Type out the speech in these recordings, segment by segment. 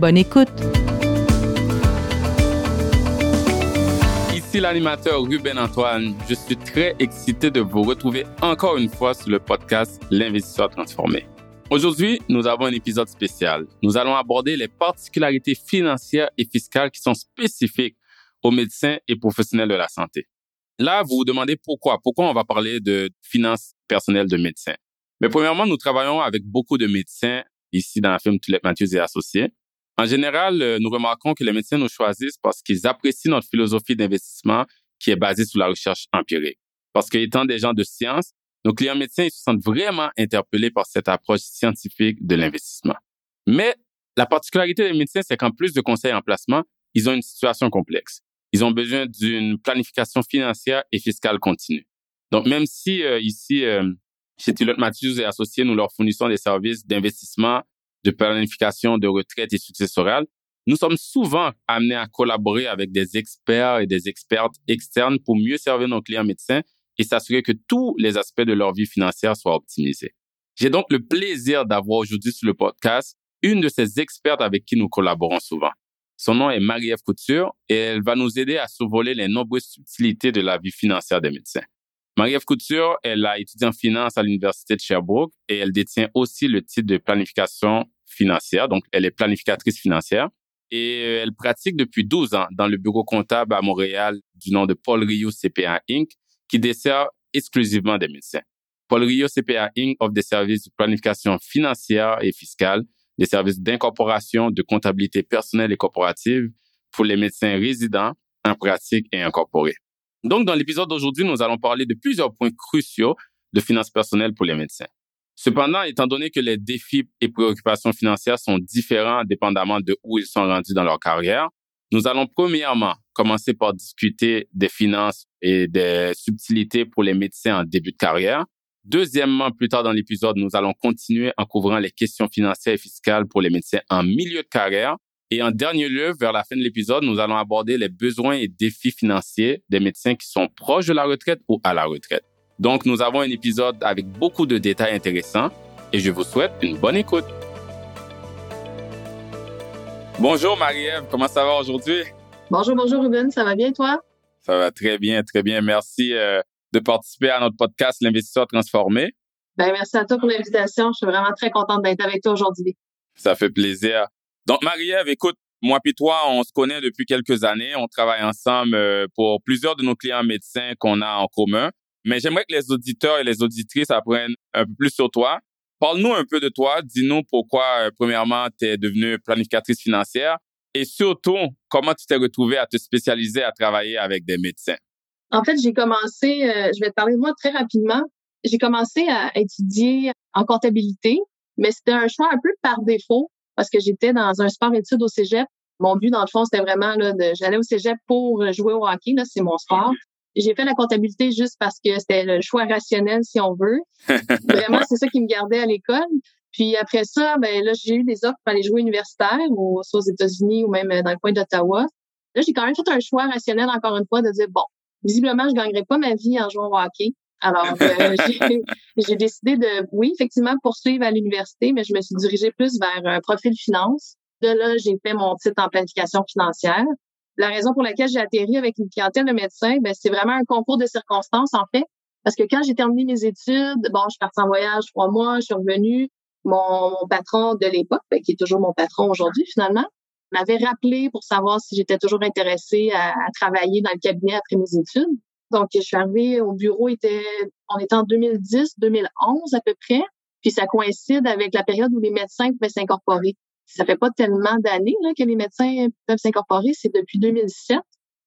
Bonne écoute! Ici l'animateur Ruben Antoine. Je suis très excité de vous retrouver encore une fois sur le podcast L'investisseur transformé. Aujourd'hui, nous avons un épisode spécial. Nous allons aborder les particularités financières et fiscales qui sont spécifiques aux médecins et professionnels de la santé. Là, vous vous demandez pourquoi. Pourquoi on va parler de finances personnelles de médecins? Mais premièrement, nous travaillons avec beaucoup de médecins ici dans la firme Toulette Mathieu et Associés. En général, euh, nous remarquons que les médecins nous choisissent parce qu'ils apprécient notre philosophie d'investissement qui est basée sur la recherche empirique. Parce qu'étant des gens de science, nos clients médecins ils se sentent vraiment interpellés par cette approche scientifique de l'investissement. Mais la particularité des médecins, c'est qu'en plus de conseils en placement, ils ont une situation complexe. Ils ont besoin d'une planification financière et fiscale continue. Donc, même si euh, ici, euh, chez Tilot Matthews et Associés, nous leur fournissons des services d'investissement, de planification de retraite et successorale, nous sommes souvent amenés à collaborer avec des experts et des expertes externes pour mieux servir nos clients médecins et s'assurer que tous les aspects de leur vie financière soient optimisés. J'ai donc le plaisir d'avoir aujourd'hui sur le podcast une de ces expertes avec qui nous collaborons souvent. Son nom est Marie-Ève Couture et elle va nous aider à survoler les nombreuses subtilités de la vie financière des médecins. Marie-Ève Couture, elle a étudié en finance à l'Université de Sherbrooke et elle détient aussi le titre de planification financière. Donc, elle est planificatrice financière et euh, elle pratique depuis 12 ans dans le bureau comptable à Montréal du nom de Paul Rio CPA Inc., qui dessert exclusivement des médecins. Paul Rio CPA Inc. offre des services de planification financière et fiscale, des services d'incorporation, de comptabilité personnelle et corporative pour les médecins résidents en pratique et incorporés. Donc, dans l'épisode d'aujourd'hui, nous allons parler de plusieurs points cruciaux de finances personnelles pour les médecins. Cependant, étant donné que les défis et préoccupations financières sont différents dépendamment de où ils sont rendus dans leur carrière, nous allons premièrement commencer par discuter des finances et des subtilités pour les médecins en début de carrière. Deuxièmement, plus tard dans l'épisode, nous allons continuer en couvrant les questions financières et fiscales pour les médecins en milieu de carrière et en dernier lieu, vers la fin de l'épisode, nous allons aborder les besoins et défis financiers des médecins qui sont proches de la retraite ou à la retraite. Donc, nous avons un épisode avec beaucoup de détails intéressants et je vous souhaite une bonne écoute. Bonjour Marie-Ève, comment ça va aujourd'hui? Bonjour, bonjour Ruben, ça va bien toi? Ça va très bien, très bien. Merci euh, de participer à notre podcast L'investisseur transformé. Ben, merci à toi pour l'invitation. Je suis vraiment très contente d'être avec toi aujourd'hui. Ça fait plaisir. Donc, Marie-Ève, écoute, moi puis toi, on se connaît depuis quelques années. On travaille ensemble euh, pour plusieurs de nos clients médecins qu'on a en commun. Mais j'aimerais que les auditeurs et les auditrices apprennent un peu plus sur toi. Parle-nous un peu de toi. Dis-nous pourquoi, euh, premièrement, tu es devenue planificatrice financière et surtout, comment tu t'es retrouvée à te spécialiser à travailler avec des médecins? En fait, j'ai commencé, euh, je vais te parler de moi très rapidement. J'ai commencé à étudier en comptabilité, mais c'était un choix un peu par défaut parce que j'étais dans un sport études au cégep. Mon but, dans le fond, c'était vraiment là, de, j'allais au cégep pour jouer au hockey. Là, c'est mon sport. J'ai fait la comptabilité juste parce que c'était le choix rationnel, si on veut. vraiment, c'est ça qui me gardait à l'école. Puis après ça, ben là, j'ai eu des offres pour aller jouer universitaire, ou, soit aux États-Unis ou même dans le coin d'Ottawa. Là, j'ai quand même fait un choix rationnel, encore une fois, de dire, bon, visiblement, je gagnerai pas ma vie en jouant au hockey. Alors, euh, j'ai décidé de, oui, effectivement, poursuivre à l'université, mais je me suis dirigée plus vers un profil finance. De là, j'ai fait mon titre en planification financière. La raison pour laquelle j'ai atterri avec une clientèle de médecins, ben, c'est vraiment un concours de circonstances, en fait. Parce que quand j'ai terminé mes études, bon, je suis partie en voyage trois mois, je suis revenue. Mon, patron de l'époque, ben, qui est toujours mon patron aujourd'hui, finalement, m'avait rappelé pour savoir si j'étais toujours intéressée à, à travailler dans le cabinet après mes études. Donc, je suis arrivée au bureau, était, on était en 2010, 2011 à peu près. Puis ça coïncide avec la période où les médecins pouvaient s'incorporer. Ça fait pas tellement d'années que les médecins peuvent s'incorporer, c'est depuis 2007.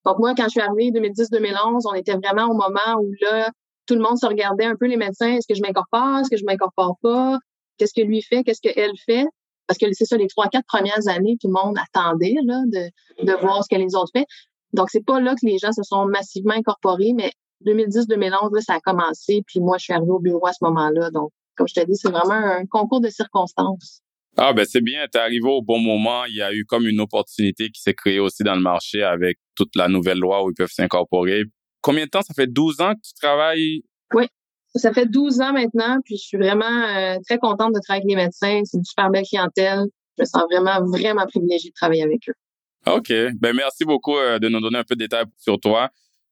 Donc moi, quand je suis arrivée 2010-2011, on était vraiment au moment où là, tout le monde se regardait un peu les médecins. Est-ce que je m'incorpore? Est-ce que je m'incorpore pas? Qu'est-ce que lui fait? Qu'est-ce qu'elle fait? parce que c'est ça, les trois, quatre premières années, tout le monde attendait là, de, de voir ce que les autres fait. Donc, c'est pas là que les gens se sont massivement incorporés, mais 2010-2011, ça a commencé. Puis moi, je suis arrivée au bureau à ce moment-là. Donc, comme je te dis, c'est vraiment un concours de circonstances. Ah ben c'est bien, t'es arrivé au bon moment. Il y a eu comme une opportunité qui s'est créée aussi dans le marché avec toute la nouvelle loi où ils peuvent s'incorporer. Combien de temps? Ça fait 12 ans que tu travailles? Oui, ça fait 12 ans maintenant, puis je suis vraiment euh, très contente de travailler avec les médecins. C'est une super belle clientèle. Je me sens vraiment, vraiment privilégiée de travailler avec eux. OK. Ben merci beaucoup euh, de nous donner un peu de détails sur toi.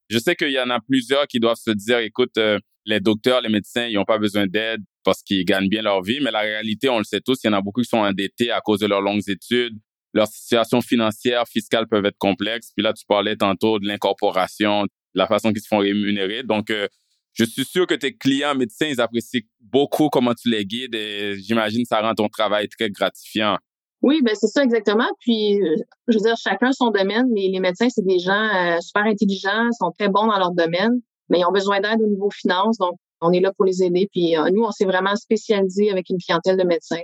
Je sais qu'il y en a plusieurs qui doivent se dire, écoute, euh, les docteurs, les médecins, ils n'ont pas besoin d'aide parce qu'ils gagnent bien leur vie, mais la réalité, on le sait tous, il y en a beaucoup qui sont endettés à cause de leurs longues études. Leur situation financière, fiscale peuvent être complexes. Puis là, tu parlais tantôt de l'incorporation, la façon qu'ils se font rémunérer. Donc, euh, je suis sûr que tes clients médecins, ils apprécient beaucoup comment tu les guides et j'imagine que ça rend ton travail très gratifiant. Oui, ben c'est ça exactement. Puis, euh, je veux dire, chacun son domaine. Les, les médecins, c'est des gens euh, super intelligents, sont très bons dans leur domaine, mais ils ont besoin d'aide au niveau finance. Donc, on est là pour les aider. Puis, nous, on s'est vraiment spécialisé avec une clientèle de médecins.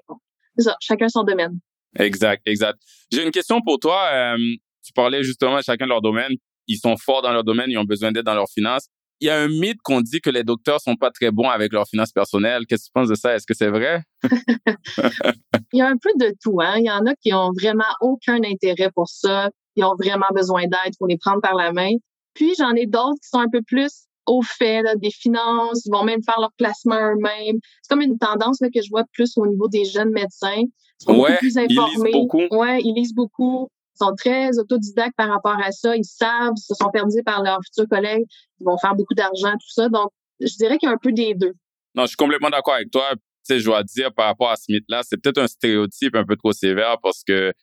C'est ça, chacun son domaine. Exact, exact. J'ai une question pour toi. tu parlais justement de chacun de leur domaine ils sont forts dans leur domaine, ils ont besoin d'aide dans leurs finances. Il y a un mythe qu'on dit que les docteurs sont pas très bons avec leurs finances personnelles. Qu'est-ce que tu penses de ça? Est-ce que c'est vrai? Il y a un peu de tout. Hein? Il y en a qui ont vraiment aucun intérêt pour ça. Ils ont vraiment besoin d'aide pour les prendre par la main. Puis j'en ai d'autres qui sont un peu plus au fait des finances, ils vont même faire leur placement eux-mêmes. C'est comme une tendance là, que je vois plus au niveau des jeunes médecins. Ils sont ouais, plus informés. Ils lisent beaucoup. Ouais, ils lisent beaucoup sont très autodidactes par rapport à ça. Ils savent, ils se sont perdus par leurs futurs collègues, ils vont faire beaucoup d'argent, tout ça. Donc, je dirais qu'il y a un peu des deux. Non, je suis complètement d'accord avec toi. Tu sais, je dois dire par rapport à ce mythe-là, c'est peut-être un stéréotype un peu trop sévère parce que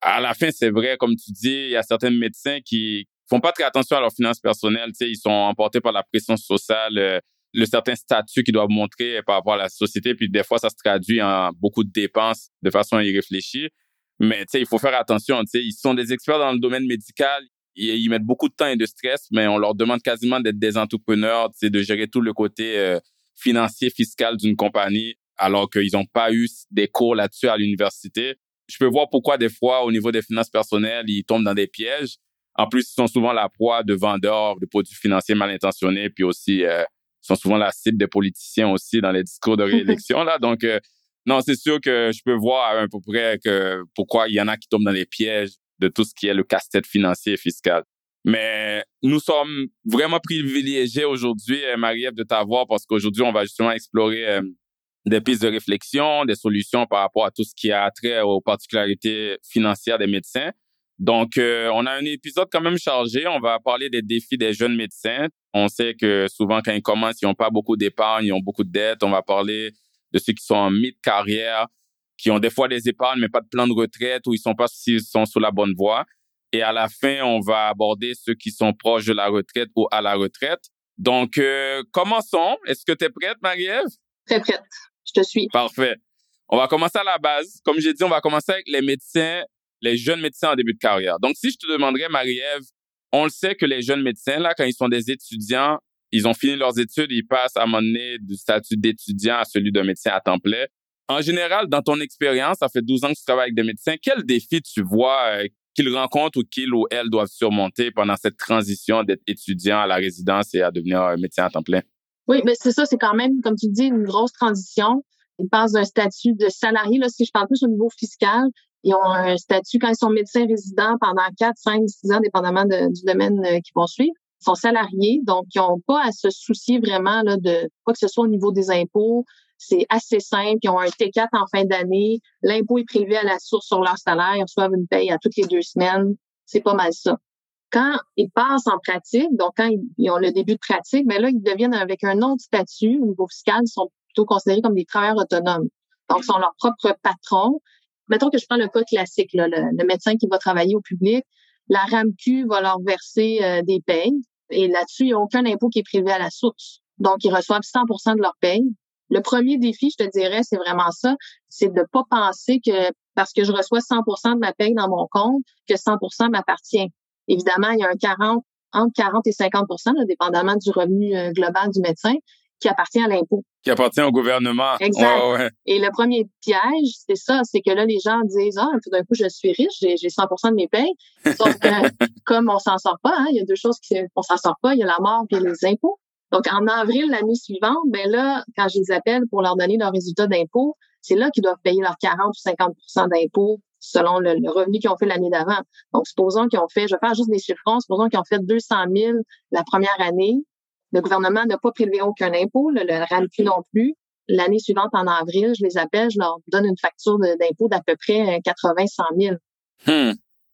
à la fin, c'est vrai, comme tu dis, il y a certains médecins qui font pas très attention à leurs finances personnelles. Tu sais, ils sont emportés par la pression sociale, euh, le certain statut qu'ils doivent montrer par rapport à la société. Puis des fois, ça se traduit en beaucoup de dépenses de façon irréfléchie. Mais tu sais, il faut faire attention. Tu sais, ils sont des experts dans le domaine médical. Ils, ils, mettent beaucoup de temps et de stress, mais on leur demande quasiment d'être des entrepreneurs, tu sais, de gérer tout le côté euh, financier, fiscal d'une compagnie, alors qu'ils n'ont pas eu des cours là-dessus à l'université. Je peux voir pourquoi des fois, au niveau des finances personnelles, ils tombent dans des pièges. En plus, ils sont souvent la proie de vendeurs de produits financiers mal intentionnés, puis aussi euh, sont souvent la cible des politiciens aussi dans les discours de réélection là. Donc euh, non, c'est sûr que je peux voir à peu près que pourquoi il y en a qui tombent dans les pièges de tout ce qui est le casse-tête financier et fiscal. Mais nous sommes vraiment privilégiés aujourd'hui, euh, Marie-Ève, de t'avoir parce qu'aujourd'hui, on va justement explorer euh, des pistes de réflexion, des solutions par rapport à tout ce qui a trait aux particularités financières des médecins. Donc, euh, on a un épisode quand même chargé. On va parler des défis des jeunes médecins. On sait que souvent, quand ils commencent, ils n'ont pas beaucoup d'épargne, ils ont beaucoup de dettes. On va parler de ceux qui sont en mi-carrière, qui ont des fois des épargnes, mais pas de plan de retraite, ou ils sont pas s'ils sont sur la bonne voie. Et à la fin, on va aborder ceux qui sont proches de la retraite ou à la retraite. Donc, euh, commençons. Est-ce que tu es prête, Marie-Ève? Très prête. Je te suis. Parfait. On va commencer à la base. Comme j'ai dit, on va commencer avec les médecins, les jeunes médecins en début de carrière. Donc, si je te demanderais, Marie-Ève, on le sait que les jeunes médecins, là, quand ils sont des étudiants, ils ont fini leurs études, ils passent à un du statut d'étudiant à celui de médecin à temps plein. En général, dans ton expérience, ça fait 12 ans que tu travailles avec des médecins, quels défis tu vois euh, qu'ils rencontrent ou qu'ils ou elles doivent surmonter pendant cette transition d'être étudiant à la résidence et à devenir euh, médecin à temps plein? Oui, mais c'est ça, c'est quand même, comme tu dis, une grosse transition. Ils passent d'un statut de salarié, là, si je parle plus au niveau fiscal, ils ont un statut quand ils sont médecins résidents pendant 4, 5, 6 ans, dépendamment du domaine euh, qu'ils vont suivre sont salariés, donc ils n'ont pas à se soucier vraiment là, de quoi que ce soit au niveau des impôts. C'est assez simple. Ils ont un T4 en fin d'année. L'impôt est prélevé à la source sur leur salaire. Ils reçoivent une paye à toutes les deux semaines. C'est pas mal ça. Quand ils passent en pratique, donc quand ils ont le début de pratique, mais ben là, ils deviennent avec un autre statut au niveau fiscal. Ils sont plutôt considérés comme des travailleurs autonomes. Donc, ils sont leurs propres patrons. Mettons que je prends le cas classique, là, le, médecin qui va travailler au public. La RAMQ va leur verser euh, des payes. Et là-dessus, il n'y a aucun impôt qui est prélevé à la source. Donc, ils reçoivent 100% de leur paye. Le premier défi, je te dirais, c'est vraiment ça, c'est de pas penser que parce que je reçois 100% de ma paye dans mon compte, que 100% m'appartient. Évidemment, il y a un 40, entre 40 et 50% dépendamment du revenu euh, global du médecin. Qui appartient à l'impôt. Qui appartient au gouvernement. Exact. Et le premier piège, c'est ça, c'est que là, les gens disent, ah, tout d'un coup, je suis riche, j'ai 100% de mes payes. Sauf que, comme on s'en sort pas, hein, il y a deux choses qui, on s'en sort pas, il y a la mort et les impôts. Donc, en avril, l'année suivante, ben là, quand je les appelle pour leur donner leurs résultats d'impôts, c'est là qu'ils doivent payer leurs 40 ou 50% d'impôts selon le, revenu qu'ils ont fait l'année d'avant. Donc, supposons qu'ils ont fait, je vais faire juste des chiffrons, supposons qu'ils ont fait 200 000 la première année. Le gouvernement n'a pas prélevé aucun impôt, le, le RAMQ non plus. L'année suivante, en avril, je les appelle, je leur donne une facture d'impôt d'à peu près 80 100 000. Hmm.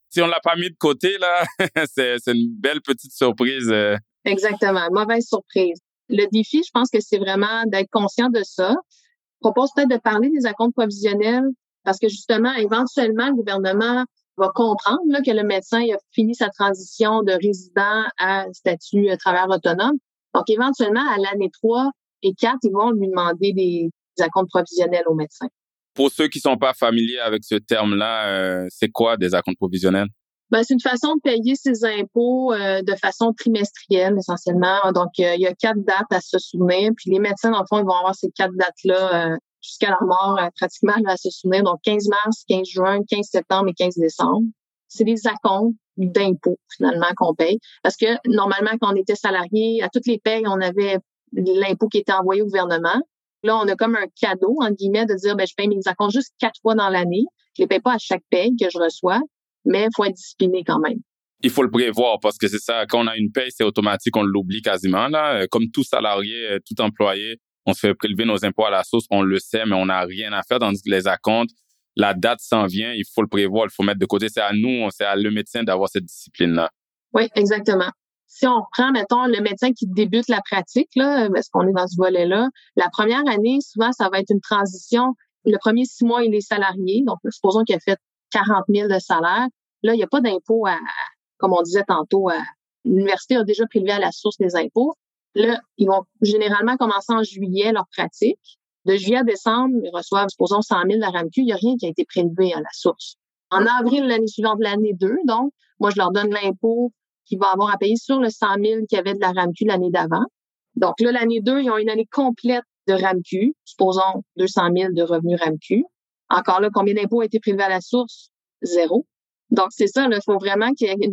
Si on l'a pas mis de côté, là, c'est une belle petite surprise. Euh. Exactement, mauvaise surprise. Le défi, je pense que c'est vraiment d'être conscient de ça. Je propose peut-être de parler des acomptes provisionnels parce que justement, éventuellement, le gouvernement va comprendre là, que le médecin a fini sa transition de résident à statut euh, travailleur autonome. Donc, éventuellement, à l'année 3 et 4, ils vont lui demander des, des acomptes provisionnels au médecin. Pour ceux qui sont pas familiers avec ce terme-là, euh, c'est quoi des acomptes provisionnels? Ben, c'est une façon de payer ses impôts euh, de façon trimestrielle, essentiellement. Donc, il y a quatre dates à se souvenir. Puis les médecins, dans le fond, ils vont avoir ces quatre dates-là jusqu'à leur mort, euh, pratiquement, à se souvenir. Donc, 15 mars, 15 juin, 15 septembre et 15 décembre. C'est des acomptes d'impôts, finalement, qu'on paye. Parce que, normalement, quand on était salarié, à toutes les payes, on avait l'impôt qui était envoyé au gouvernement. Là, on a comme un cadeau, en guillemets, de dire, ben, je paye mes acomptes juste quatre fois dans l'année. Je les paye pas à chaque paye que je reçois, mais il faut être discipliné quand même. Il faut le prévoir parce que c'est ça, quand on a une paye, c'est automatique, on l'oublie quasiment, là. Comme tout salarié, tout employé, on se fait prélever nos impôts à la source, on le sait, mais on n'a rien à faire. dans les acomptes, la date s'en vient, il faut le prévoir, il faut mettre de côté. C'est à nous, c'est à le médecin d'avoir cette discipline-là. Oui, exactement. Si on prend, mettons, le médecin qui débute la pratique, là, parce qu'on est dans ce volet-là, la première année, souvent, ça va être une transition. Le premier six mois, il est salarié. Donc, supposons qu'il a fait 40 000 de salaire. Là, il n'y a pas d'impôt à, comme on disait tantôt, l'université a déjà prélevé à la source des impôts. Là, ils vont généralement commencer en juillet leur pratique. De juillet à décembre, ils reçoivent, supposons, 100 000 de la RAMQ. Il n'y a rien qui a été prélevé à la source. En avril, l'année suivante, l'année 2, donc, moi, je leur donne l'impôt qu'ils vont avoir à payer sur le 100 000 qu'il y avait de la RAMQ l'année d'avant. Donc là, l'année 2, ils ont une année complète de RAMQ, supposons 200 000 de revenus RAMQ. Encore là, combien d'impôts a été prélevé à la source? Zéro. Donc, c'est ça, il faut vraiment qu'il y ait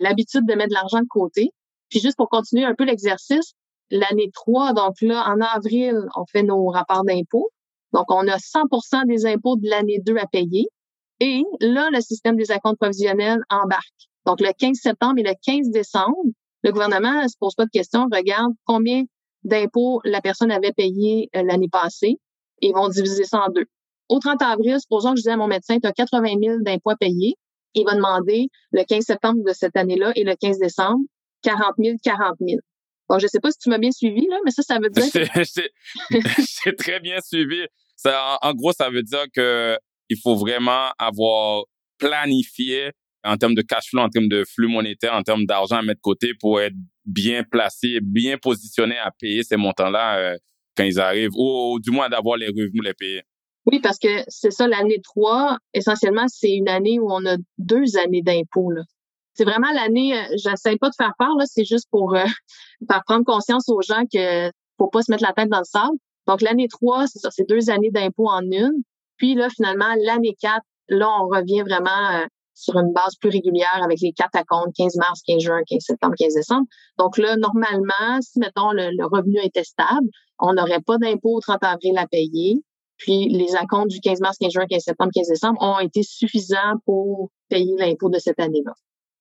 l'habitude de mettre de l'argent de côté. Puis juste pour continuer un peu l'exercice, l'année 3, donc là, en avril, on fait nos rapports d'impôts. Donc, on a 100% des impôts de l'année 2 à payer. Et là, le système des acomptes provisionnels embarque. Donc, le 15 septembre et le 15 décembre, le gouvernement ne se pose pas de questions, regarde combien d'impôts la personne avait payé euh, l'année passée et vont diviser ça en deux. Au 30 avril, supposons que je dis à mon médecin, tu as 80 000 d'impôts à payer. Il va demander le 15 septembre de cette année-là et le 15 décembre 40 000, 40 000. Bon, je sais pas si tu m'as bien suivi, là, mais ça, ça veut dire... J'ai très bien suivi. Ça, en, gros, ça veut dire que il faut vraiment avoir planifié en termes de cash flow, en termes de flux monétaire, en termes d'argent à mettre de côté pour être bien placé, bien positionné à payer ces montants-là euh, quand ils arrivent, ou, du moins d'avoir les revenus les payer. Oui, parce que c'est ça, l'année 3, essentiellement, c'est une année où on a deux années d'impôts. C'est vraiment l'année, euh, j'essaie pas de faire peur, là, c'est juste pour euh, faire prendre conscience aux gens que faut pas se mettre la tête dans le sable. Donc, l'année 3, c'est ça, c'est deux années d'impôts en une. Puis là, finalement, l'année 4, là, on revient vraiment euh, sur une base plus régulière avec les quatre compte 15 mars, 15 juin, 15 septembre, 15 décembre. Donc là, normalement, si, mettons, le, revenu était stable, on n'aurait pas d'impôt au 30 avril à payer. Puis les acomptes du 15 mars, 15 juin, 15 septembre, 15 décembre ont été suffisants pour payer l'impôt de cette année-là.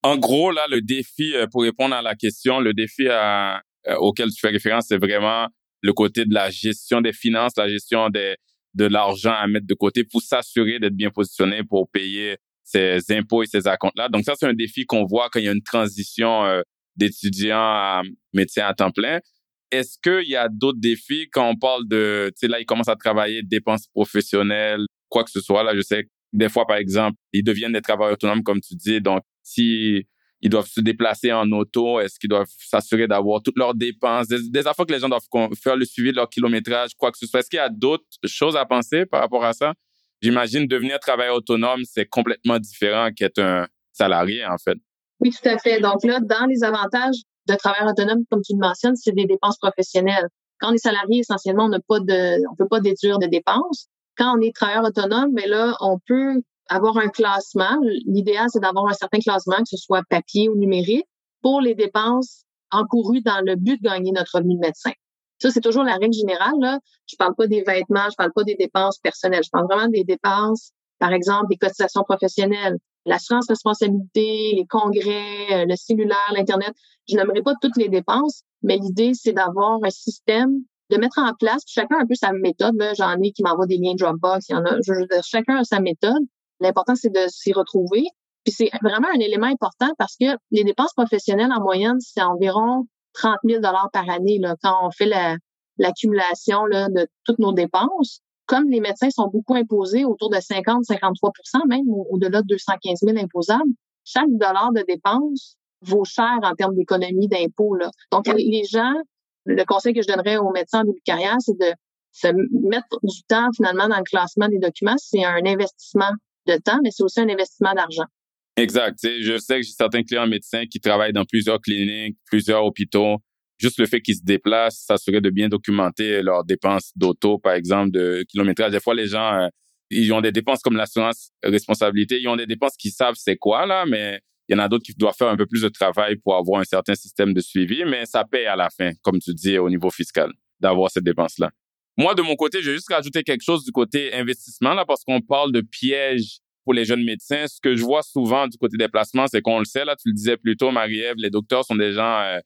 En gros, là, le défi, euh, pour répondre à la question, le défi euh, auquel tu fais référence, c'est vraiment le côté de la gestion des finances, la gestion des, de l'argent à mettre de côté pour s'assurer d'être bien positionné pour payer ses impôts et ses acomptes-là. Donc ça, c'est un défi qu'on voit quand il y a une transition euh, à médecin à temps plein. Est-ce qu'il y a d'autres défis? Quand on parle de, tu sais, là, ils commencent à travailler dépenses professionnelles, quoi que ce soit. Là, je sais des fois, par exemple, ils deviennent des travailleurs autonomes, comme tu dis. Donc, si ils doivent se déplacer en auto, est-ce qu'ils doivent s'assurer d'avoir toutes leurs dépenses, des, des, affaires que les gens doivent faire le suivi de leur kilométrage, quoi que ce soit. Est-ce qu'il y a d'autres choses à penser par rapport à ça? J'imagine devenir travailleur autonome, c'est complètement différent qu'être un salarié, en fait. Oui, tout à fait. Donc là, dans les avantages de travailleur autonome, comme tu le mentionnes, c'est des dépenses professionnelles Quand on est salarié, essentiellement, on n'a pas peut pas déduire de dépenses. Quand on est travailleur autonome, mais ben là, on peut avoir un classement. L'idéal, c'est d'avoir un certain classement, que ce soit papier ou numérique, pour les dépenses encourues dans le but de gagner notre revenu de médecin. Ça, c'est toujours la règle générale. Là. Je parle pas des vêtements, je parle pas des dépenses personnelles. Je parle vraiment des dépenses, par exemple, des cotisations professionnelles, l'assurance responsabilité, les congrès, euh, le cellulaire, l'Internet. Je n'aimerais pas toutes les dépenses, mais l'idée, c'est d'avoir un système, de mettre en place, chacun un peu sa méthode. J'en ai qui m'envoient des liens Dropbox, il y en a, chacun a sa méthode. L'important, c'est de s'y retrouver. Puis c'est vraiment un élément important parce que les dépenses professionnelles, en moyenne, c'est environ 30 000 par année là, quand on fait l'accumulation de toutes nos dépenses. Comme les médecins sont beaucoup imposés, autour de 50-53% même au-delà de 215 000 imposables, chaque dollar de dépense vaut cher en termes d'économie d'impôts. Donc, les gens, le conseil que je donnerais aux médecins en début de carrière, c'est de se mettre du temps finalement dans le classement des documents. C'est un investissement de temps, mais c'est aussi un investissement d'argent. Exact. je sais que j'ai certains clients médecins qui travaillent dans plusieurs cliniques, plusieurs hôpitaux. Juste le fait qu'ils se déplacent, ça serait de bien documenter leurs dépenses d'auto, par exemple, de kilométrage. Des fois, les gens, euh, ils ont des dépenses comme l'assurance responsabilité. Ils ont des dépenses qu'ils savent c'est quoi, là, mais il y en a d'autres qui doivent faire un peu plus de travail pour avoir un certain système de suivi, mais ça paye à la fin, comme tu dis, au niveau fiscal, d'avoir cette dépense-là. Moi, de mon côté, je vais juste rajouter quelque chose du côté investissement, là, parce qu'on parle de pièges pour les jeunes médecins. Ce que je vois souvent du côté des placements, c'est qu'on le sait, là, tu le disais plus tôt, Marie-Ève, les docteurs sont des gens euh,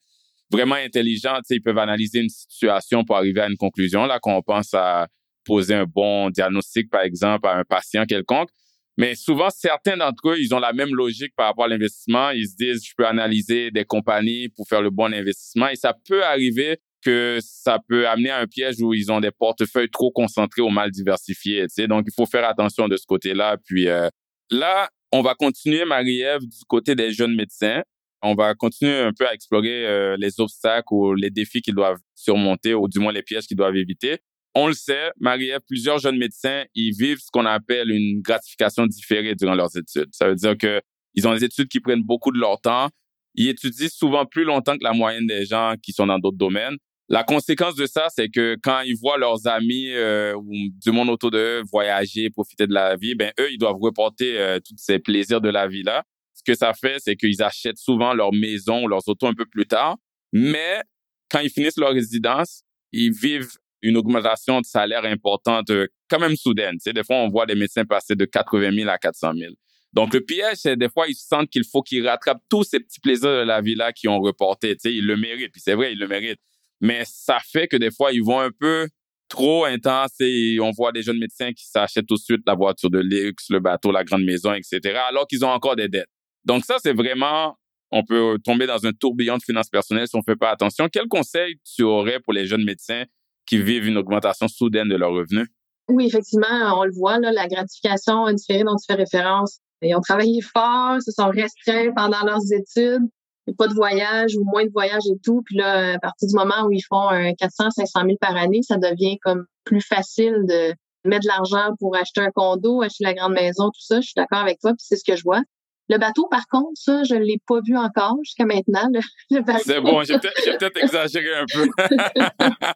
vraiment intelligents. Ils peuvent analyser une situation pour arriver à une conclusion, là, quand on pense à poser un bon diagnostic, par exemple, à un patient quelconque. Mais souvent, certains d'entre eux, ils ont la même logique par rapport à l'investissement. Ils se disent, je peux analyser des compagnies pour faire le bon investissement. Et ça peut arriver que ça peut amener à un piège où ils ont des portefeuilles trop concentrés ou mal diversifiés. Tu sais. Donc, il faut faire attention de ce côté-là. Puis euh, là, on va continuer, Marie-Ève, du côté des jeunes médecins. On va continuer un peu à explorer euh, les obstacles ou les défis qu'ils doivent surmonter ou du moins les pièges qu'ils doivent éviter. On le sait, Marie-Ève, plusieurs jeunes médecins, ils vivent ce qu'on appelle une gratification différée durant leurs études. Ça veut dire que ils ont des études qui prennent beaucoup de leur temps. Ils étudient souvent plus longtemps que la moyenne des gens qui sont dans d'autres domaines. La conséquence de ça, c'est que quand ils voient leurs amis euh, ou du monde autour d'eux voyager, profiter de la vie, ben eux, ils doivent reporter euh, tous ces plaisirs de la vie-là. Ce que ça fait, c'est qu'ils achètent souvent leur maison, leurs autos un peu plus tard. Mais quand ils finissent leur résidence, ils vivent une augmentation de salaire importante, euh, quand même soudaine. Tu des fois, on voit des médecins passer de 80 000 à 400 000. Donc, le piège, c'est des fois, ils sentent qu'il faut qu'ils rattrapent tous ces petits plaisirs de la vie-là qu'ils ont reportés. Tu sais, ils le méritent. Puis c'est vrai, ils le méritent mais ça fait que des fois, ils vont un peu trop intense et on voit des jeunes médecins qui s'achètent tout de suite la voiture de luxe, le bateau, la grande maison, etc., alors qu'ils ont encore des dettes. Donc ça, c'est vraiment, on peut tomber dans un tourbillon de finances personnelles si on fait pas attention. Quel conseil tu aurais pour les jeunes médecins qui vivent une augmentation soudaine de leurs revenus? Oui, effectivement, on le voit, là, la gratification différée dont tu fais référence. Ils ont travaillé fort, se sont restreints pendant leurs études pas de voyage ou moins de voyage et tout. Puis là, à partir du moment où ils font un 400, 500 000 par année, ça devient comme plus facile de mettre de l'argent pour acheter un condo, acheter la grande maison, tout ça. Je suis d'accord avec toi, puis c'est ce que je vois. Le bateau, par contre, ça, je ne l'ai pas vu encore jusqu'à maintenant. C'est bon, j'ai peut-être exagéré un peu.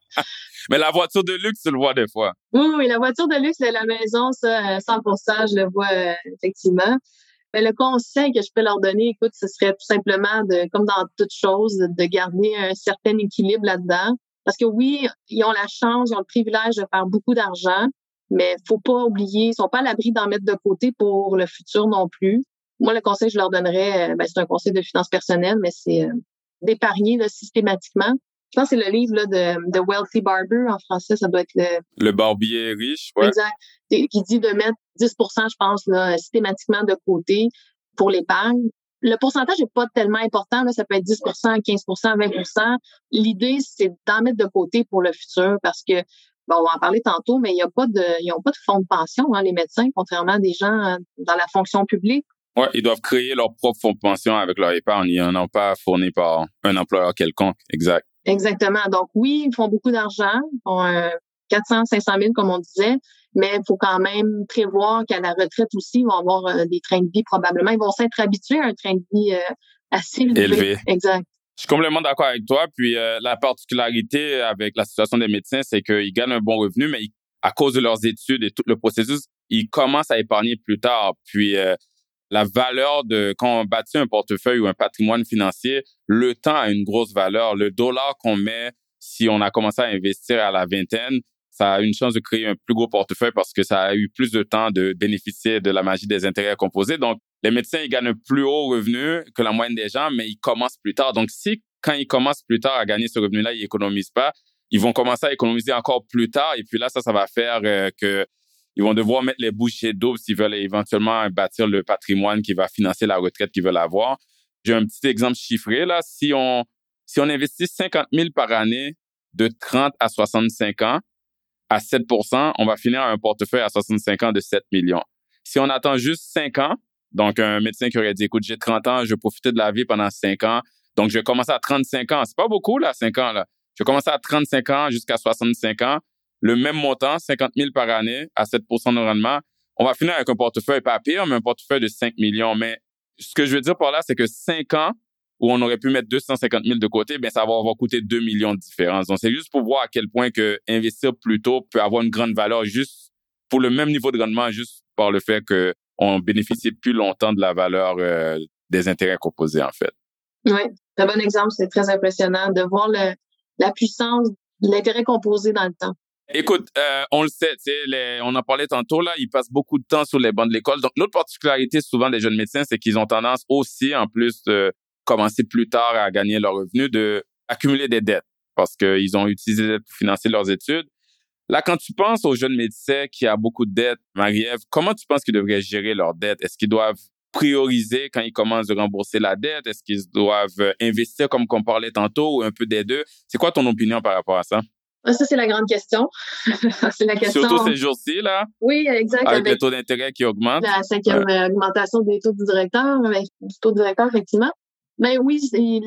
Mais la voiture de luxe, tu le vois des fois. Oui, oui, la voiture de luxe la maison, ça, 100% je le vois euh, effectivement. Mais le conseil que je peux leur donner, écoute, ce serait tout simplement de, comme dans toute chose, de garder un certain équilibre là-dedans. Parce que oui, ils ont la chance, ils ont le privilège de faire beaucoup d'argent, mais faut pas oublier, ils sont pas à l'abri d'en mettre de côté pour le futur non plus. Moi, le conseil que je leur donnerais, euh, ben, c'est un conseil de finances personnelles, mais c'est euh, d'épargner systématiquement. Je pense que c'est le livre là, de, de Wealthy Barber. En français, ça doit être le... Le barbier riche, ouais. Exact. Qui dit de mettre 10% je pense, là, systématiquement de côté pour l'épargne. Le pourcentage n'est pas tellement important. Là, ça peut être 10% 15% 20% L'idée, c'est d'en mettre de côté pour le futur parce que, bon, on va en parler tantôt, mais il n'y a pas de, ils n'ont pas de fonds de pension, hein, les médecins, contrairement à des gens euh, dans la fonction publique. Ouais, ils doivent créer leur propre fonds de pension avec leur épargne. Ils n'en ont pas fourni par un employeur quelconque. Exact. Exactement. Donc oui, ils font beaucoup d'argent, font euh, 400, 500 000 comme on disait, mais il faut quand même prévoir qu'à la retraite aussi, ils vont avoir euh, des trains de vie probablement. Ils vont s'être habitués à un train de vie euh, assez élevé. Exact. Je suis complètement d'accord avec toi. Puis euh, la particularité avec la situation des médecins, c'est qu'ils gagnent un bon revenu, mais à cause de leurs études et tout le processus, ils commencent à épargner plus tard. Puis euh, la valeur de quand on bâtit un portefeuille ou un patrimoine financier, le temps a une grosse valeur. Le dollar qu'on met si on a commencé à investir à la vingtaine, ça a une chance de créer un plus gros portefeuille parce que ça a eu plus de temps de bénéficier de la magie des intérêts composés. Donc, les médecins, ils gagnent plus haut revenu que la moyenne des gens, mais ils commencent plus tard. Donc, si quand ils commencent plus tard à gagner ce revenu-là, ils économisent pas, ils vont commencer à économiser encore plus tard. Et puis là, ça, ça va faire euh, que ils vont devoir mettre les bouchées d'eau s'ils veulent éventuellement bâtir le patrimoine qui va financer la retraite qu'ils veulent avoir. J'ai un petit exemple chiffré là. Si on si on investit 50 000 par année de 30 à 65 ans, à 7% on va finir un portefeuille à 65 ans de 7 millions. Si on attend juste 5 ans, donc un médecin qui aurait dit, écoute, j'ai 30 ans, je vais profiter de la vie pendant 5 ans, donc je vais commencer à 35 ans. C'est pas beaucoup, là, 5 ans, là. Je vais commencer à 35 ans jusqu'à 65 ans. Le même montant, 50 000 par année, à 7 de rendement. On va finir avec un portefeuille pas pire, mais un portefeuille de 5 millions. Mais ce que je veux dire par là, c'est que 5 ans, où on aurait pu mettre 250 000 de côté, ben ça va avoir coûté 2 millions de différence. Donc, c'est juste pour voir à quel point que investir plus tôt peut avoir une grande valeur juste pour le même niveau de rendement, juste par le fait que on bénéficie plus longtemps de la valeur euh, des intérêts composés, en fait. Oui, un bon exemple. C'est très impressionnant de voir le, la puissance de l'intérêt composé dans le temps. Écoute, euh, on le sait, les, on en parlait tantôt, là, ils passent beaucoup de temps sur les bancs de l'école. Donc, l'autre particularité souvent des jeunes médecins, c'est qu'ils ont tendance aussi, en plus de commencer plus tard à gagner leurs revenus, de accumuler des dettes parce qu'ils ont utilisé dettes pour financer leurs études. Là, quand tu penses aux jeunes médecins qui ont beaucoup de dettes, Marie-Ève, comment tu penses qu'ils devraient gérer leurs dettes? Est-ce qu'ils doivent prioriser quand ils commencent à rembourser la dette? Est-ce qu'ils doivent investir comme qu'on parlait tantôt ou un peu des deux? C'est quoi ton opinion par rapport à ça? Ah, ça, c'est la grande question. c'est la question. Surtout ces jours-ci, là. Oui, exact. Avec, le taux d'intérêt qui augmente. La cinquième augmentation des taux du directeur, du taux directeur, effectivement. Ben oui,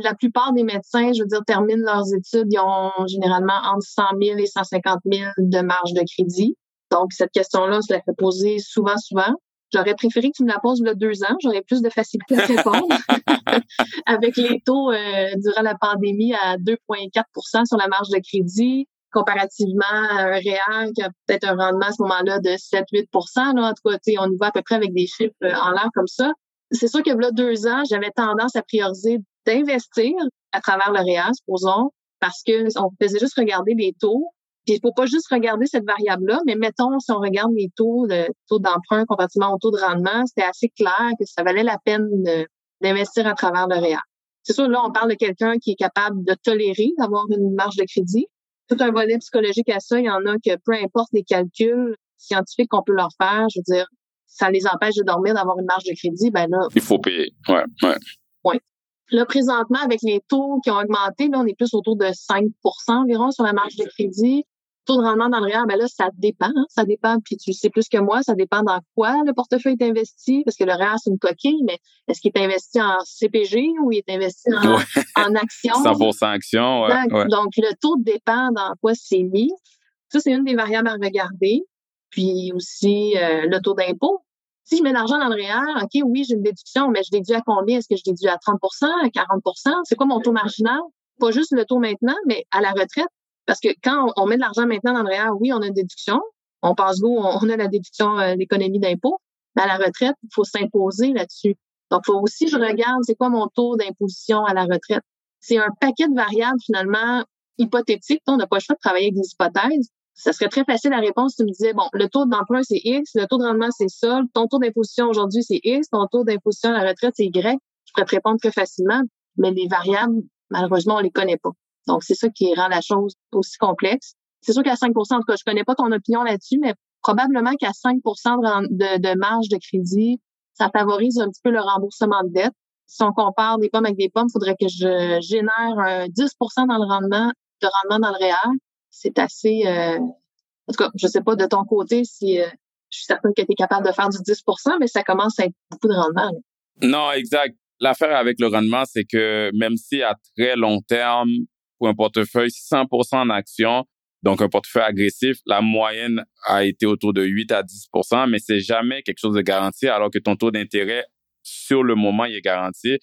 la plupart des médecins, je veux dire, terminent leurs études, ils ont généralement entre 100 000 et 150 000 de marge de crédit. Donc, cette question-là, je la fais poser souvent, souvent. J'aurais préféré que tu me la poses il y a deux ans. J'aurais plus de facilité à répondre. Avec les taux euh, durant la pandémie à 2,4% sur la marge de crédit, comparativement à un réel qui a peut-être un rendement à ce moment-là de 7-8 En tout cas, on y va à peu près avec des chiffres euh, en l'air comme ça c'est sûr que là, deux ans, j'avais tendance à prioriser d'investir à travers le REA, supposons, parce que on faisait juste regarder les taux. Puis il faut pas juste regarder cette variable-là, mais mettons, si on regarde les taux, le taux d'emprunt comparativement au taux de rendement, c'était assez clair que ça valait la peine d'investir à travers le REA. C'est sûr, là, on parle de quelqu'un qui est capable de tolérer d'avoir une marge de crédit. Tout un volet psychologique à ça, il y en a que peu importe les calculs scientifiques qu'on peut leur faire, je veux dire, ça les empêche de dormir, d'avoir une marge de crédit, ben là. Il faut payer. Ouais, ouais. Ouais. Là, présentement, avec les taux qui ont augmenté, là, on est plus autour de 5% environ sur la marge de crédit. Taux de rendement dans le REER, ben là, ça dépend. Hein. ça dépend, puis tu sais plus que moi, ça dépend dans quoi le portefeuille est investi, parce que le REER, c'est une coquille, mais est-ce qu'il est investi en CPG ou il est investi en, en action? 100 action, ouais, Donc, le taux dépend dans quoi c'est mis. Ça, c'est une des variables à regarder. Puis aussi, euh, le taux d'impôt. Si je mets l'argent dans le REER, OK, oui, j'ai une déduction, mais je déduis à combien? Est-ce que je déduis à 30% à 40% C'est quoi mon taux marginal? Pas juste le taux maintenant, mais à la retraite. Parce que quand on, met de l'argent maintenant dans le REER, oui, on a une déduction. On passe go, on, a la déduction euh, d'économie d'impôt. Mais à la retraite, il faut s'imposer là-dessus. Donc, il faut aussi je regarde c'est quoi mon taux d'imposition à la retraite. C'est un paquet de variables finalement hypothétiques. On n'a pas le choix de travailler avec des hypothèses ça serait très facile à répondre si tu me disais, bon, le taux d'emprunt, c'est X, le taux de rendement, c'est ça, ton taux d'imposition aujourd'hui, c'est X, ton taux d'imposition à la retraite, c'est Y. Je pourrais te répondre très facilement, mais les variables, malheureusement, on les connaît pas. Donc, c'est ça qui rend la chose aussi complexe. C'est sûr qu'à 5 en tout cas, je connais pas ton opinion là-dessus, mais probablement qu'à 5 de, de marge de crédit, ça favorise un petit peu le remboursement de dette. Si on compare des pommes avec des pommes, il faudrait que je génère un 10% dans le rendement, de rendement dans le réel c'est assez. Euh, en tout cas, je sais pas de ton côté si euh, je suis certaine que tu es capable de faire du 10% mais ça commence à être beaucoup de rendement. Non, exact. L'affaire avec le rendement, c'est que même si à très long terme, pour un portefeuille 100 en action, donc un portefeuille agressif, la moyenne a été autour de 8 à 10 mais c'est jamais quelque chose de garanti, alors que ton taux d'intérêt sur le moment il est garanti.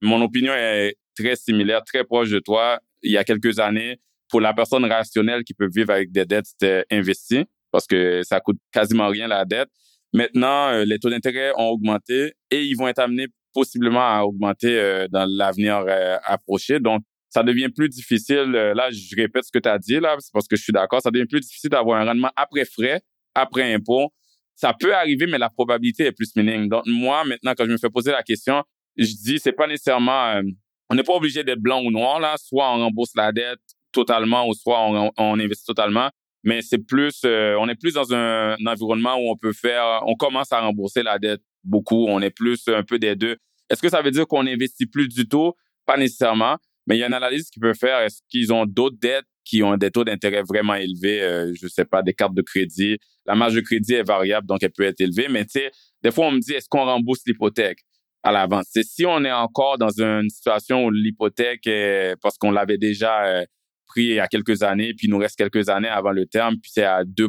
Mon opinion est très similaire, très proche de toi il y a quelques années. Pour la personne rationnelle qui peut vivre avec des dettes, c'était investi parce que ça coûte quasiment rien la dette. Maintenant, euh, les taux d'intérêt ont augmenté et ils vont être amenés possiblement à augmenter euh, dans l'avenir euh, approché. Donc, ça devient plus difficile. là, je répète ce que tu as dit là, c'est parce que je suis d'accord. Ça devient plus difficile d'avoir un rendement après frais, après impôt. Ça peut arriver, mais la probabilité est plus minime. Donc, moi, maintenant, quand je me fais poser la question, je dis, c'est pas nécessairement, on n'est pas obligé d'être blanc ou noir là. Soit on rembourse la dette totalement, ou soit on, investit totalement mais c'est plus, euh, on est plus dans un, environnement où on peut faire, on commence à rembourser la dette beaucoup, on est plus un peu des deux. Est-ce que ça veut dire qu'on n'investit plus du tout? Pas nécessairement, mais il y a une analyse qui peut faire, est-ce qu'ils ont d'autres dettes qui ont des taux d'intérêt vraiment élevés, euh, je sais pas, des cartes de crédit. La marge de crédit est variable, donc elle peut être élevée, mais tu sais, des fois on me dit, est-ce qu'on rembourse l'hypothèque? à l'avance? C'est si on est encore dans une situation où l'hypothèque est, parce qu'on l'avait déjà euh, pris il y a quelques années, puis il nous reste quelques années avant le terme, puis c'est à 2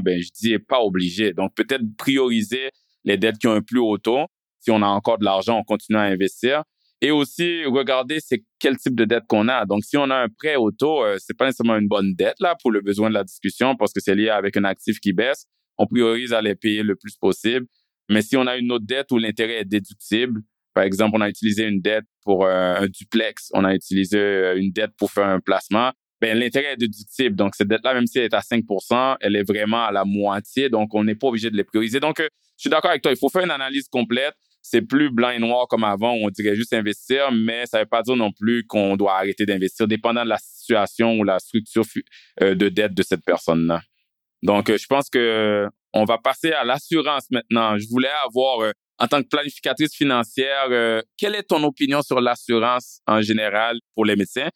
ben je dis pas obligé. Donc peut-être prioriser les dettes qui ont un plus haut taux. Si on a encore de l'argent, on continue à investir. Et aussi regarder c'est quel type de dette qu'on a. Donc si on a un prêt auto, euh, c'est pas nécessairement une bonne dette là pour le besoin de la discussion parce que c'est lié avec un actif qui baisse. On priorise à les payer le plus possible. Mais si on a une autre dette où l'intérêt est déductible, par exemple, on a utilisé une dette pour euh, un duplex, on a utilisé euh, une dette pour faire un placement, ben l'intérêt est déductible. Donc, cette dette-là, même si elle est à 5% elle est vraiment à la moitié. Donc, on n'est pas obligé de les prioriser. Donc, euh, je suis d'accord avec toi. Il faut faire une analyse complète. C'est plus blanc et noir comme avant on dirait juste investir, mais ça ne veut pas dire non plus qu'on doit arrêter d'investir, dépendant de la situation ou la structure euh, de dette de cette personne-là. Donc, euh, je pense que on va passer à l'assurance maintenant. Je voulais avoir, en tant que planificatrice financière, quelle est ton opinion sur l'assurance en général pour les médecins?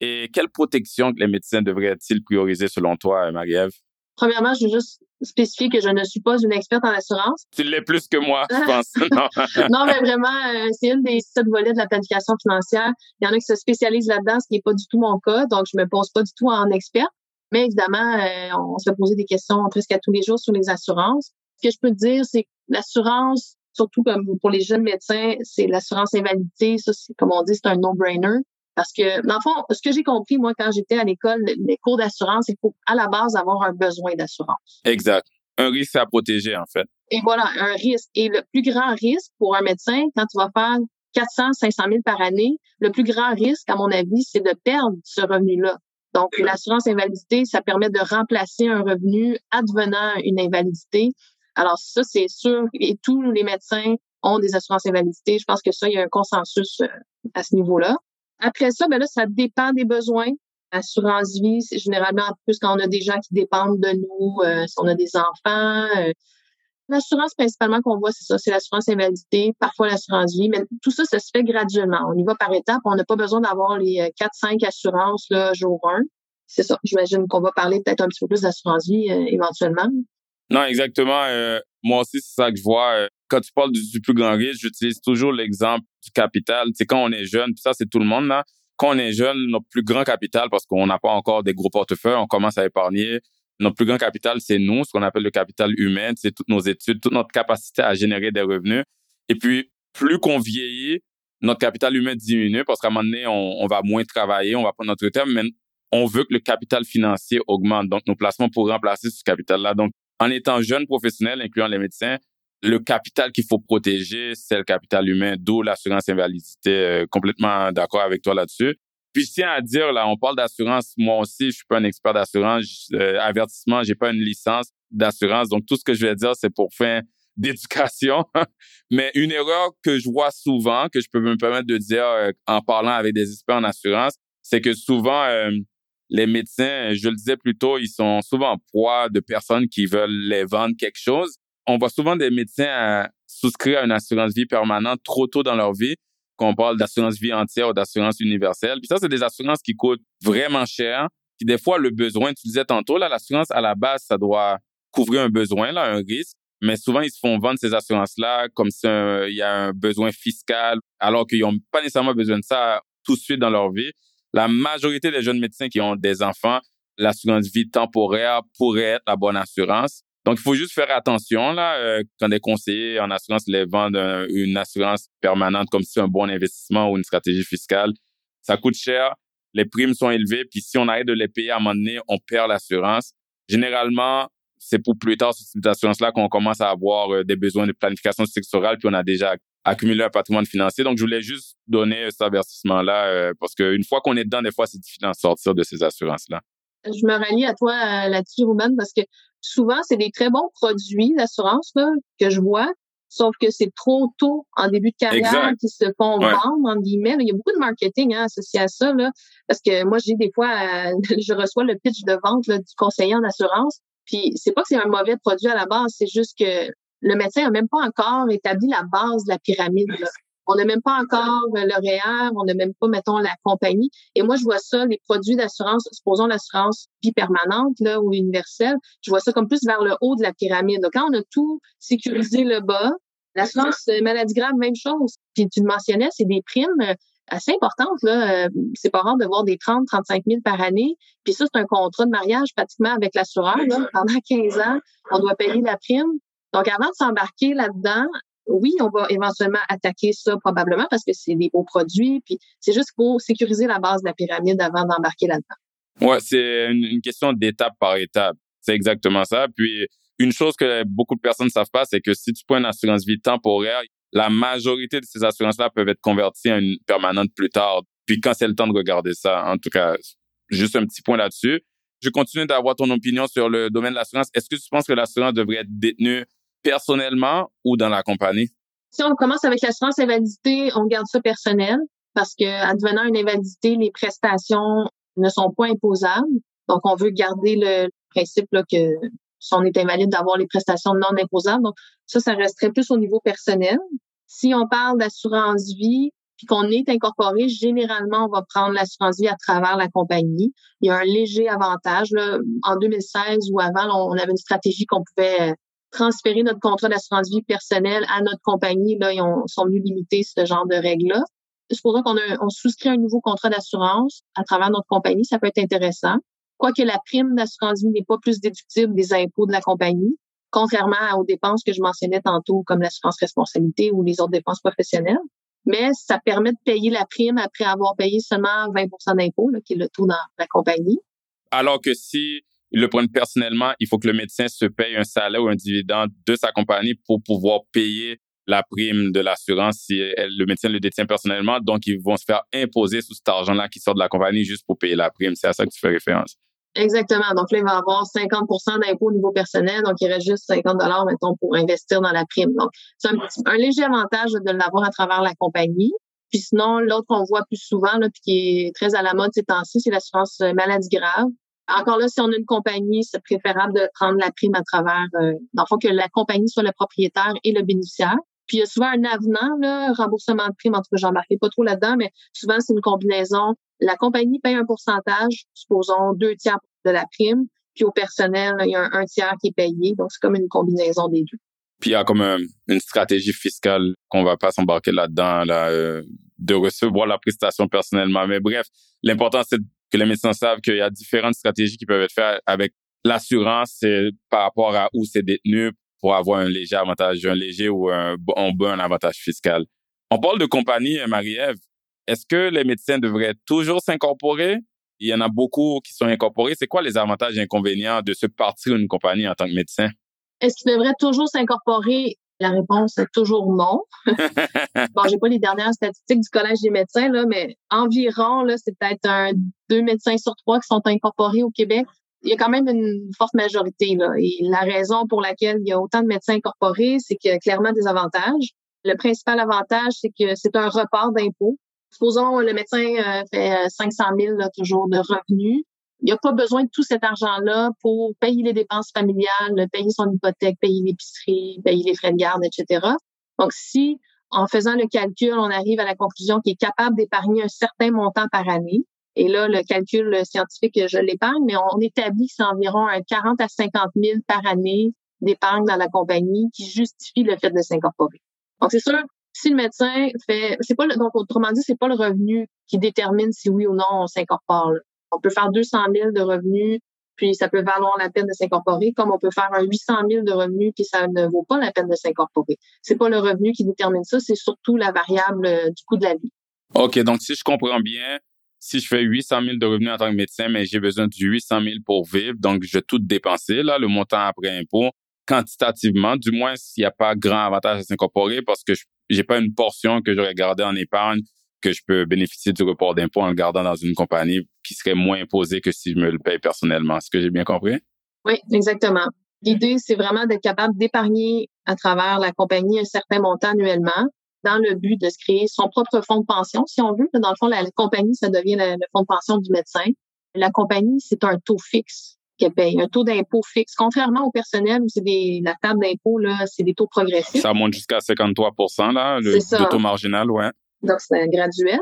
Et quelle protection les médecins devraient-ils prioriser selon toi, Marie-Ève? Premièrement, je veux juste spécifier que je ne suis pas une experte en assurance. Tu l'es plus que moi, je pense. non. mais vraiment, euh, c'est une des sept volets de la planification financière. Il y en a qui se spécialisent là-dedans, ce qui n'est pas du tout mon cas, donc je me pose pas du tout en expert. Mais évidemment, euh, on se fait poser des questions presque à tous les jours sur les assurances. Ce que je peux te dire, c'est que l'assurance, surtout comme pour les jeunes médecins, c'est l'assurance invalidité. Ça, c'est, comme on dit, c'est un no-brainer. Parce que, dans le fond, ce que j'ai compris, moi, quand j'étais à l'école, les cours d'assurance, il faut à la base avoir un besoin d'assurance. Exact. Un risque à protéger, en fait. Et voilà, un risque. Et le plus grand risque pour un médecin, quand tu vas faire 400, 500 000 par année, le plus grand risque, à mon avis, c'est de perdre ce revenu-là. Donc, l'assurance invalidité, ça permet de remplacer un revenu advenant une invalidité. Alors, ça, c'est sûr. Et tous les médecins ont des assurances invalidité. Je pense que ça, il y a un consensus euh, à ce niveau-là. Après ça, ben là, ça dépend des besoins. Assurance vie, c'est généralement plus quand on a des gens qui dépendent de nous, euh, si on a des enfants. Euh. L'assurance principalement qu'on voit, c'est ça, c'est l'assurance invalidité, parfois l'assurance vie, mais tout ça, ça se fait graduellement. On y va par étapes. On n'a pas besoin d'avoir les 4-5 euh, assurances là, jour 1. C'est ça. J'imagine qu'on va parler peut-être un petit peu plus d'assurance vie éventuellement. Non, exactement. moi aussi, c'est ça que je vois quand tu parles du, plus grand risque, j'utilise toujours l'exemple du capital. C'est quand on est jeune, ça, c'est tout le monde, là. Quand on est jeune, notre plus grand capital, parce qu'on n'a pas encore des gros portefeuilles, on commence à épargner. Notre plus grand capital, c'est nous, ce qu'on appelle le capital humain, c'est toutes nos études, toute notre capacité à générer des revenus. Et puis, plus qu'on vieillit, notre capital humain diminue parce qu'à un moment donné, on, va moins travailler, on va prendre notre terme, mais on veut que le capital financier augmente. Donc, nos placements pour remplacer ce capital-là. Donc, en étant jeune professionnel, incluant les médecins, le capital qu'il faut protéger, c'est le capital humain, d'où l'assurance invalidité. Euh, complètement d'accord avec toi là-dessus. Puis je tiens à dire, là, on parle d'assurance. Moi aussi, je suis pas un expert d'assurance. Euh, avertissement, j'ai pas une licence d'assurance. Donc, tout ce que je vais dire, c'est pour fin d'éducation. Mais une erreur que je vois souvent, que je peux me permettre de dire euh, en parlant avec des experts en assurance, c'est que souvent, euh, les médecins, je le disais plus tôt, ils sont souvent en proie de personnes qui veulent les vendre quelque chose on voit souvent des médecins souscrire à une assurance vie permanente trop tôt dans leur vie, qu'on parle d'assurance vie entière ou d'assurance universelle. Puis ça, c'est des assurances qui coûtent vraiment cher. Puis des fois, le besoin, tu disais tantôt, là, l'assurance, à la base, ça doit couvrir un besoin, là, un risque. Mais souvent, ils se font vendre ces assurances-là comme si il y a un besoin fiscal, alors qu'ils n'ont pas nécessairement besoin de ça tout de suite dans leur vie. La majorité des jeunes médecins qui ont des enfants, l'assurance vie temporaire pourrait être la bonne assurance. Donc, il faut juste faire attention là euh, quand des conseillers en assurance les vendent une assurance permanente comme si c'est un bon investissement ou une stratégie fiscale. ça coûte cher, les primes sont élevées, puis si on arrête de les payer à un moment donné, on perd l'assurance. Généralement, c'est pour plus tard, cette assurance-là, qu'on commence à avoir euh, des besoins de planification sectorale, puis on a déjà accumulé un patrimoine financier. Donc, je voulais juste donner cet avertissement-là, euh, parce qu'une fois qu'on est dedans, des fois, c'est difficile d'en sortir de ces assurances-là. Je me rallie à toi euh, là-dessus, Ruben, parce que souvent, c'est des très bons produits d'assurance que je vois, sauf que c'est trop tôt en début de carrière qui se font vendre, entre guillemets. Il y a beaucoup de marketing hein, associé à ça, là, parce que moi, j'ai des fois, je reçois le pitch de vente du conseiller en assurance, puis c'est pas que c'est un mauvais produit à la base, c'est juste que le médecin a même pas encore établi la base de la pyramide. On n'a même pas encore le REER, on n'a même pas, mettons, la compagnie. Et moi, je vois ça, les produits d'assurance, supposons l'assurance vie permanente là, ou universelle, je vois ça comme plus vers le haut de la pyramide. Donc, quand on a tout sécurisé le bas, l'assurance maladie grave, même chose. Puis tu le mentionnais, c'est des primes assez importante. Là. Euh, c'est pas rare de voir des 30, 35 000 par année. Puis ça, c'est un contrat de mariage pratiquement avec l'assureur. Pendant 15 ans, on doit payer la prime. Donc, avant de s'embarquer là-dedans, oui, on va éventuellement attaquer ça probablement parce que c'est des beaux produits. Puis c'est juste pour sécuriser la base de la pyramide avant d'embarquer là-dedans. Ouais, c'est une, question d'étape par étape. C'est exactement ça. Puis une chose que beaucoup de personnes ne savent pas, c'est que si tu prends une assurance vie temporaire, la majorité de ces assurances-là peuvent être converties en une permanente plus tard. Puis quand c'est le temps de regarder ça, en tout cas, juste un petit point là-dessus. Je continue d'avoir ton opinion sur le domaine de l'assurance. Est-ce que tu penses que l'assurance devrait être détenue personnellement ou dans la compagnie? Si on commence avec l'assurance invalidité, on garde ça personnel parce que advenant une invalidité, les prestations ne sont pas imposables. Donc, on veut garder le principe que si on est invalide d'avoir les prestations non imposables. Donc, ça, ça resterait plus au niveau personnel. Si on parle d'assurance vie, puis qu'on est incorporé, généralement, on va prendre l'assurance vie à travers la compagnie. Il y a un léger avantage. Là. En 2016 ou avant, on avait une stratégie qu'on pouvait transférer notre contrat d'assurance vie personnelle à notre compagnie. Là, ils ont, sont venus limiter ce genre de règles-là. Supposons qu'on on souscrit un nouveau contrat d'assurance à travers notre compagnie, ça peut être intéressant. Quoique la prime d'assurance vie n'est pas plus déductible des impôts de la compagnie, contrairement aux dépenses que je mentionnais tantôt, comme l'assurance responsabilité ou les autres dépenses professionnelles. Mais ça permet de payer la prime après avoir payé seulement 20% d'impôts, qui est le taux dans la compagnie. Alors que si ils le prennent personnellement, il faut que le médecin se paye un salaire ou un dividende de sa compagnie pour pouvoir payer la prime de l'assurance si le médecin le détient personnellement. Donc, ils vont se faire imposer sous cet argent-là qui sort de la compagnie juste pour payer la prime. C'est à ça que tu fais référence. Exactement. Donc là, il va avoir 50% d'impôt au niveau personnel. Donc, il reste juste 50 dollars, mettons, pour investir dans la prime. Donc, c'est un, léger avantage de l'avoir à travers la compagnie. Puis sinon, l'autre qu'on voit plus souvent, là, puis qui est très à la mode ces temps-ci, c'est l'assurance maladie grave. Encore là, si on a une compagnie, c'est préférable de prendre la prime à travers, euh, dans le fond, que la compagnie soit le propriétaire et le bénéficiaire. Puis il y a souvent un avenant, là, remboursement de prime, en tout cas, j'embarquais pas trop là-dedans, mais souvent, c'est une combinaison. La compagnie paye un pourcentage, supposons deux tiers de la prime, puis au personnel, il y a un, tiers qui est payé. Donc, c'est comme une combinaison des deux. Puis il y a comme une stratégie fiscale qu'on va pas s'embarquer là-dedans, là, euh, de recevoir la prestation personnellement. Mais bref, l'important, c'est que les médecins savent qu'il y a différentes stratégies qui peuvent être faites avec l'assurance par rapport à où c'est détenu pour avoir un léger avantage, un léger ou un, bon avantage fiscal. On parle de compagnie, Marie-Ève. Est-ce que les médecins devraient toujours s'incorporer? Il y en a beaucoup qui sont incorporés. C'est quoi les avantages et inconvénients de se partir d'une compagnie en tant que médecin? Est-ce qu'ils devraient toujours s'incorporer? La réponse est toujours non. bon, j'ai pas les dernières statistiques du Collège des médecins, là, mais environ, là, c'est peut-être un, deux médecins sur trois qui sont incorporés au Québec il y a quand même une forte majorité. Là. Et la raison pour laquelle il y a autant de médecins incorporés, c'est qu'il y a clairement des avantages. Le principal avantage, c'est que c'est un report d'impôts. Supposons le médecin euh, fait 500 euh, 000 là, toujours de revenus. Il n'y a pas besoin de tout cet argent-là pour payer les dépenses familiales, payer son hypothèque, payer l'épicerie, payer les frais de garde, etc. Donc, si en faisant le calcul, on arrive à la conclusion qu'il est capable d'épargner un certain montant par année, et là, le calcul scientifique, je l'épargne, mais on établit que c'est environ un 40 à 50 000 par année d'épargne dans la compagnie qui justifie le fait de s'incorporer. Donc, c'est sûr, si le médecin fait, c'est pas, donc, autrement dit, c'est pas le revenu qui détermine si oui ou non on s'incorpore. On peut faire 200 000 de revenus, puis ça peut valoir la peine de s'incorporer, comme on peut faire un 800 000 de revenus, puis ça ne vaut pas la peine de s'incorporer. C'est pas le revenu qui détermine ça, c'est surtout la variable du coût de la vie. OK, donc si je comprends bien, si je fais 800 000 de revenus en tant que médecin, mais j'ai besoin du 800 000 pour vivre, donc je vais tout dépenser, là, le montant après impôt, quantitativement, du moins s'il n'y a pas grand avantage à s'incorporer parce que je j'ai pas une portion que j'aurais gardée en épargne que je peux bénéficier du report d'impôt en le gardant dans une compagnie qui serait moins imposée que si je me le paye personnellement. Est-ce que j'ai bien compris? Oui, exactement. L'idée, c'est vraiment d'être capable d'épargner à travers la compagnie un certain montant annuellement dans le but de se créer son propre fonds de pension, si on veut. Dans le fond, la, compagnie, ça devient le, fonds de pension du médecin. La compagnie, c'est un taux fixe qu'elle paye, un taux d'impôt fixe. Contrairement au personnel où c'est des la table d'impôt là, c'est des taux progressifs. Ça monte jusqu'à 53 là, le, le, taux marginal, ouais. Donc c'est graduel.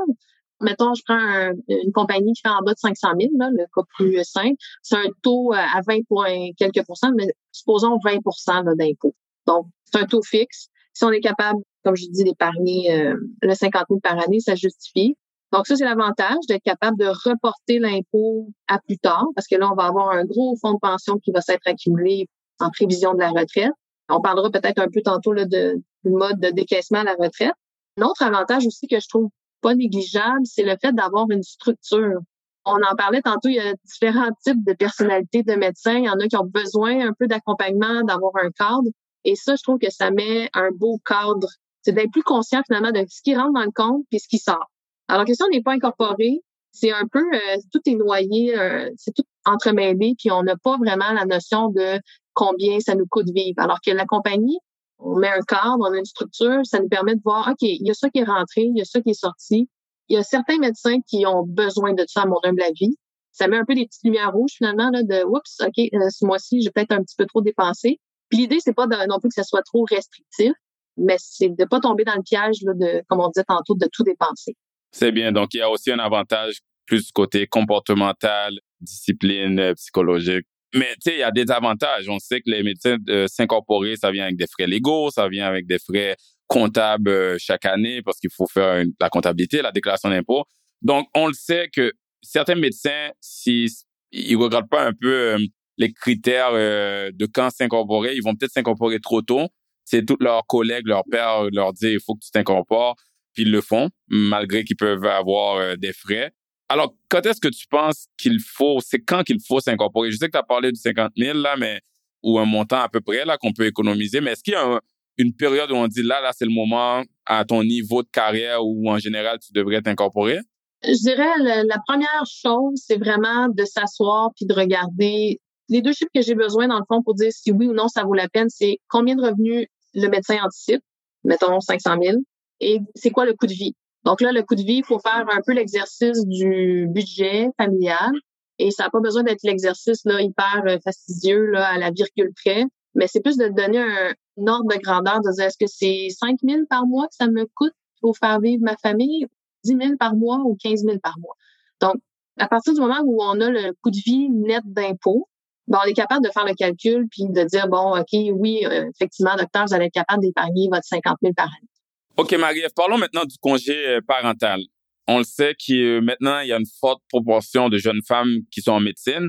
Mettons, je prends une compagnie qui fait en bas de 500 000, là, le cas plus simple, c'est un taux euh, à 20 points quelques pourcents, mais supposons 20% d'impôt. Donc, c'est un taux fixe. Si on est capable, comme je dis, d'épargner euh, le 50 000 par année, ça justifie. Donc, ça, c'est l'avantage d'être capable de reporter l'impôt à plus tard, parce que là, on va avoir un gros fonds de pension qui va s'être accumulé en prévision de la retraite. On parlera peut-être un peu tantôt là, de, du mode de décaissement à la retraite. Un autre avantage aussi que je trouve pas négligeable, c'est le fait d'avoir une structure. On en parlait tantôt, il y a différents types de personnalités de médecins. Il y en a qui ont besoin un peu d'accompagnement, d'avoir un cadre. Et ça, je trouve que ça met un beau cadre. C'est d'être plus conscient finalement de ce qui rentre dans le compte puis ce qui sort. Alors que si on n'est pas incorporé, c'est un peu euh, tout est noyé, euh, c'est tout entremêlé, puis on n'a pas vraiment la notion de combien ça nous coûte vivre. Alors que la compagnie, on met un cadre, on a une structure, ça nous permet de voir, OK, il y a ça qui est rentré, il y a ça qui est sorti. Il y a certains médecins qui ont besoin de ça à mon humble avis. Ça met un peu des petites lumières rouges finalement là, de oups, OK, euh, ce mois-ci, j'ai peut-être un petit peu trop dépensé. Puis l'idée, c'est pas de, non plus que ça soit trop restrictif, mais c'est de pas tomber dans le piège là, de, comme on disait tantôt, de tout dépenser. C'est bien. Donc, il y a aussi un avantage plus côté comportemental, discipline euh, psychologique. Mais tu sais, il y a des avantages. On sait que les médecins euh, s'incorporer, ça vient avec des frais légaux, ça vient avec des frais comptables euh, chaque année parce qu'il faut faire la comptabilité, la déclaration d'impôt. Donc, on le sait que certains médecins, s'ils ils regardent pas un peu les critères de quand s'incorporer, ils vont peut-être s'incorporer trop tôt. C'est tous leurs collègues, leurs pères leur disent il faut que tu t'incorpores, puis ils le font malgré qu'ils peuvent avoir des frais. Alors, quand est-ce que tu penses qu'il faut, c'est quand qu'il faut s'incorporer? Je sais que tu as parlé du 50 000, là, mais, ou un montant à peu près, là, qu'on peut économiser, mais est-ce qu'il y a une période où on dit, là, là, c'est le moment à ton niveau de carrière où, en général, tu devrais t'incorporer? Je dirais, la première chose, c'est vraiment de s'asseoir puis de regarder les deux chiffres que j'ai besoin, dans le fond, pour dire si oui ou non ça vaut la peine, c'est combien de revenus le médecin anticipe, mettons 500 000, et c'est quoi le coût de vie? Donc là, le coût de vie, il faut faire un peu l'exercice du budget familial. Et ça n'a pas besoin d'être l'exercice là hyper euh, fastidieux là, à la virgule près, mais c'est plus de donner un, ordre de grandeur, de dire est-ce que c'est 5 000 par mois que ça me coûte pour faire vivre ma famille, 10 000 par mois ou 15 000 par mois? Donc, à partir du moment où on a le coût de vie net d'impôt, ben, on est capable de faire le calcul puis de dire, bon, OK, oui, euh, effectivement, docteur, vous allez être capable d'épargner votre 50 000 par année. OK, Marie-Ève, parlons maintenant du congé euh, parental. On le sait que maintenant, il y a une forte proportion de jeunes femmes qui sont en médecine.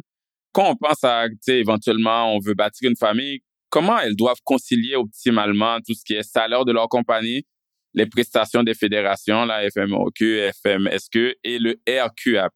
Quand on pense à, tu sais, éventuellement, on veut bâtir une famille, comment elles doivent concilier optimalement tout ce qui est salaire de leur compagnie, les prestations des fédérations, la FMOQ, FMSQ et le RQAP?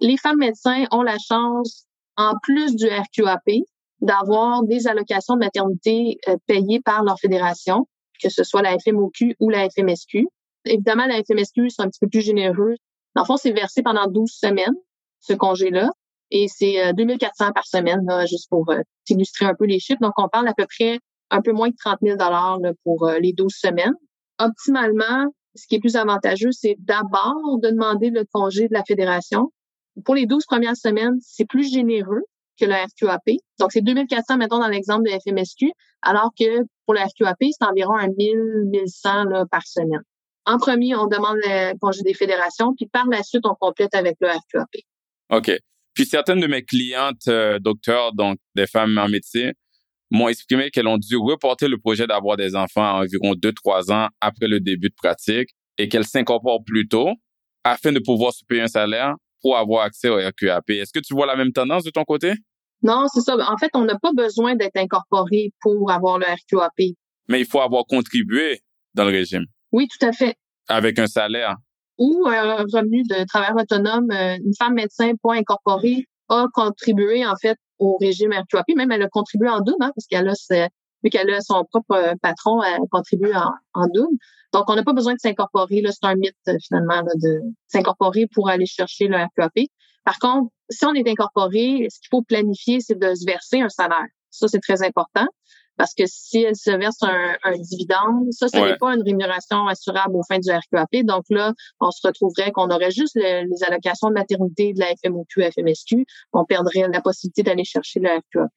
Les femmes médecins ont la chance, en plus du RQAP, d'avoir des allocations de maternité euh, payées par leur fédération que ce soit la FMOQ ou la FMSQ. Évidemment, la FMSQ, c'est un petit peu plus généreux. Dans le fond, c'est versé pendant 12 semaines, ce congé-là. Et c'est 2400 euh, par semaine, juste pour euh, illustrer un peu les chiffres. Donc, on parle à peu près un peu moins de 30 000 là, pour euh, les 12 semaines. Optimalement, ce qui est plus avantageux, c'est d'abord de demander le congé de la fédération. Pour les 12 premières semaines, c'est plus généreux que le RQAP. Donc, c'est 2400, mettons, dans l'exemple de FMSQ, alors que pour le RQAP, c'est environ un 1000, 1100 là, par semaine. En premier, on demande le congé des fédérations, puis par la suite, on complète avec le RQAP. OK. Puis certaines de mes clientes euh, docteurs, donc des femmes en médecine, m'ont exprimé qu'elles ont dû reporter le projet d'avoir des enfants à environ 2-3 ans après le début de pratique et qu'elles s'incorporent plus tôt afin de pouvoir se payer un salaire pour avoir accès au RQAP. Est-ce que tu vois la même tendance de ton côté? Non, c'est ça. En fait, on n'a pas besoin d'être incorporé pour avoir le RQAP. Mais il faut avoir contribué dans le régime. Oui, tout à fait. Avec un salaire. ou un revenu de travailleur autonome, euh, une femme médecin pas incorporée a contribué en fait au régime RQAP. Même elle a contribué en double, hein, parce qu'elle a vu qu'elle a son propre patron, elle contribue en, en double. Donc, on n'a pas besoin de s'incorporer. C'est un mythe, finalement, de s'incorporer pour aller chercher le RQAP. Par contre, si on est incorporé, ce qu'il faut planifier, c'est de se verser un salaire. Ça, c'est très important. Parce que si elle se verse un, dividende, ça, ce n'est pas une rémunération assurable au fin du RQAP. Donc là, on se retrouverait qu'on aurait juste les allocations de maternité de la FMOQ, FMSQ. On perdrait la possibilité d'aller chercher le RQAP.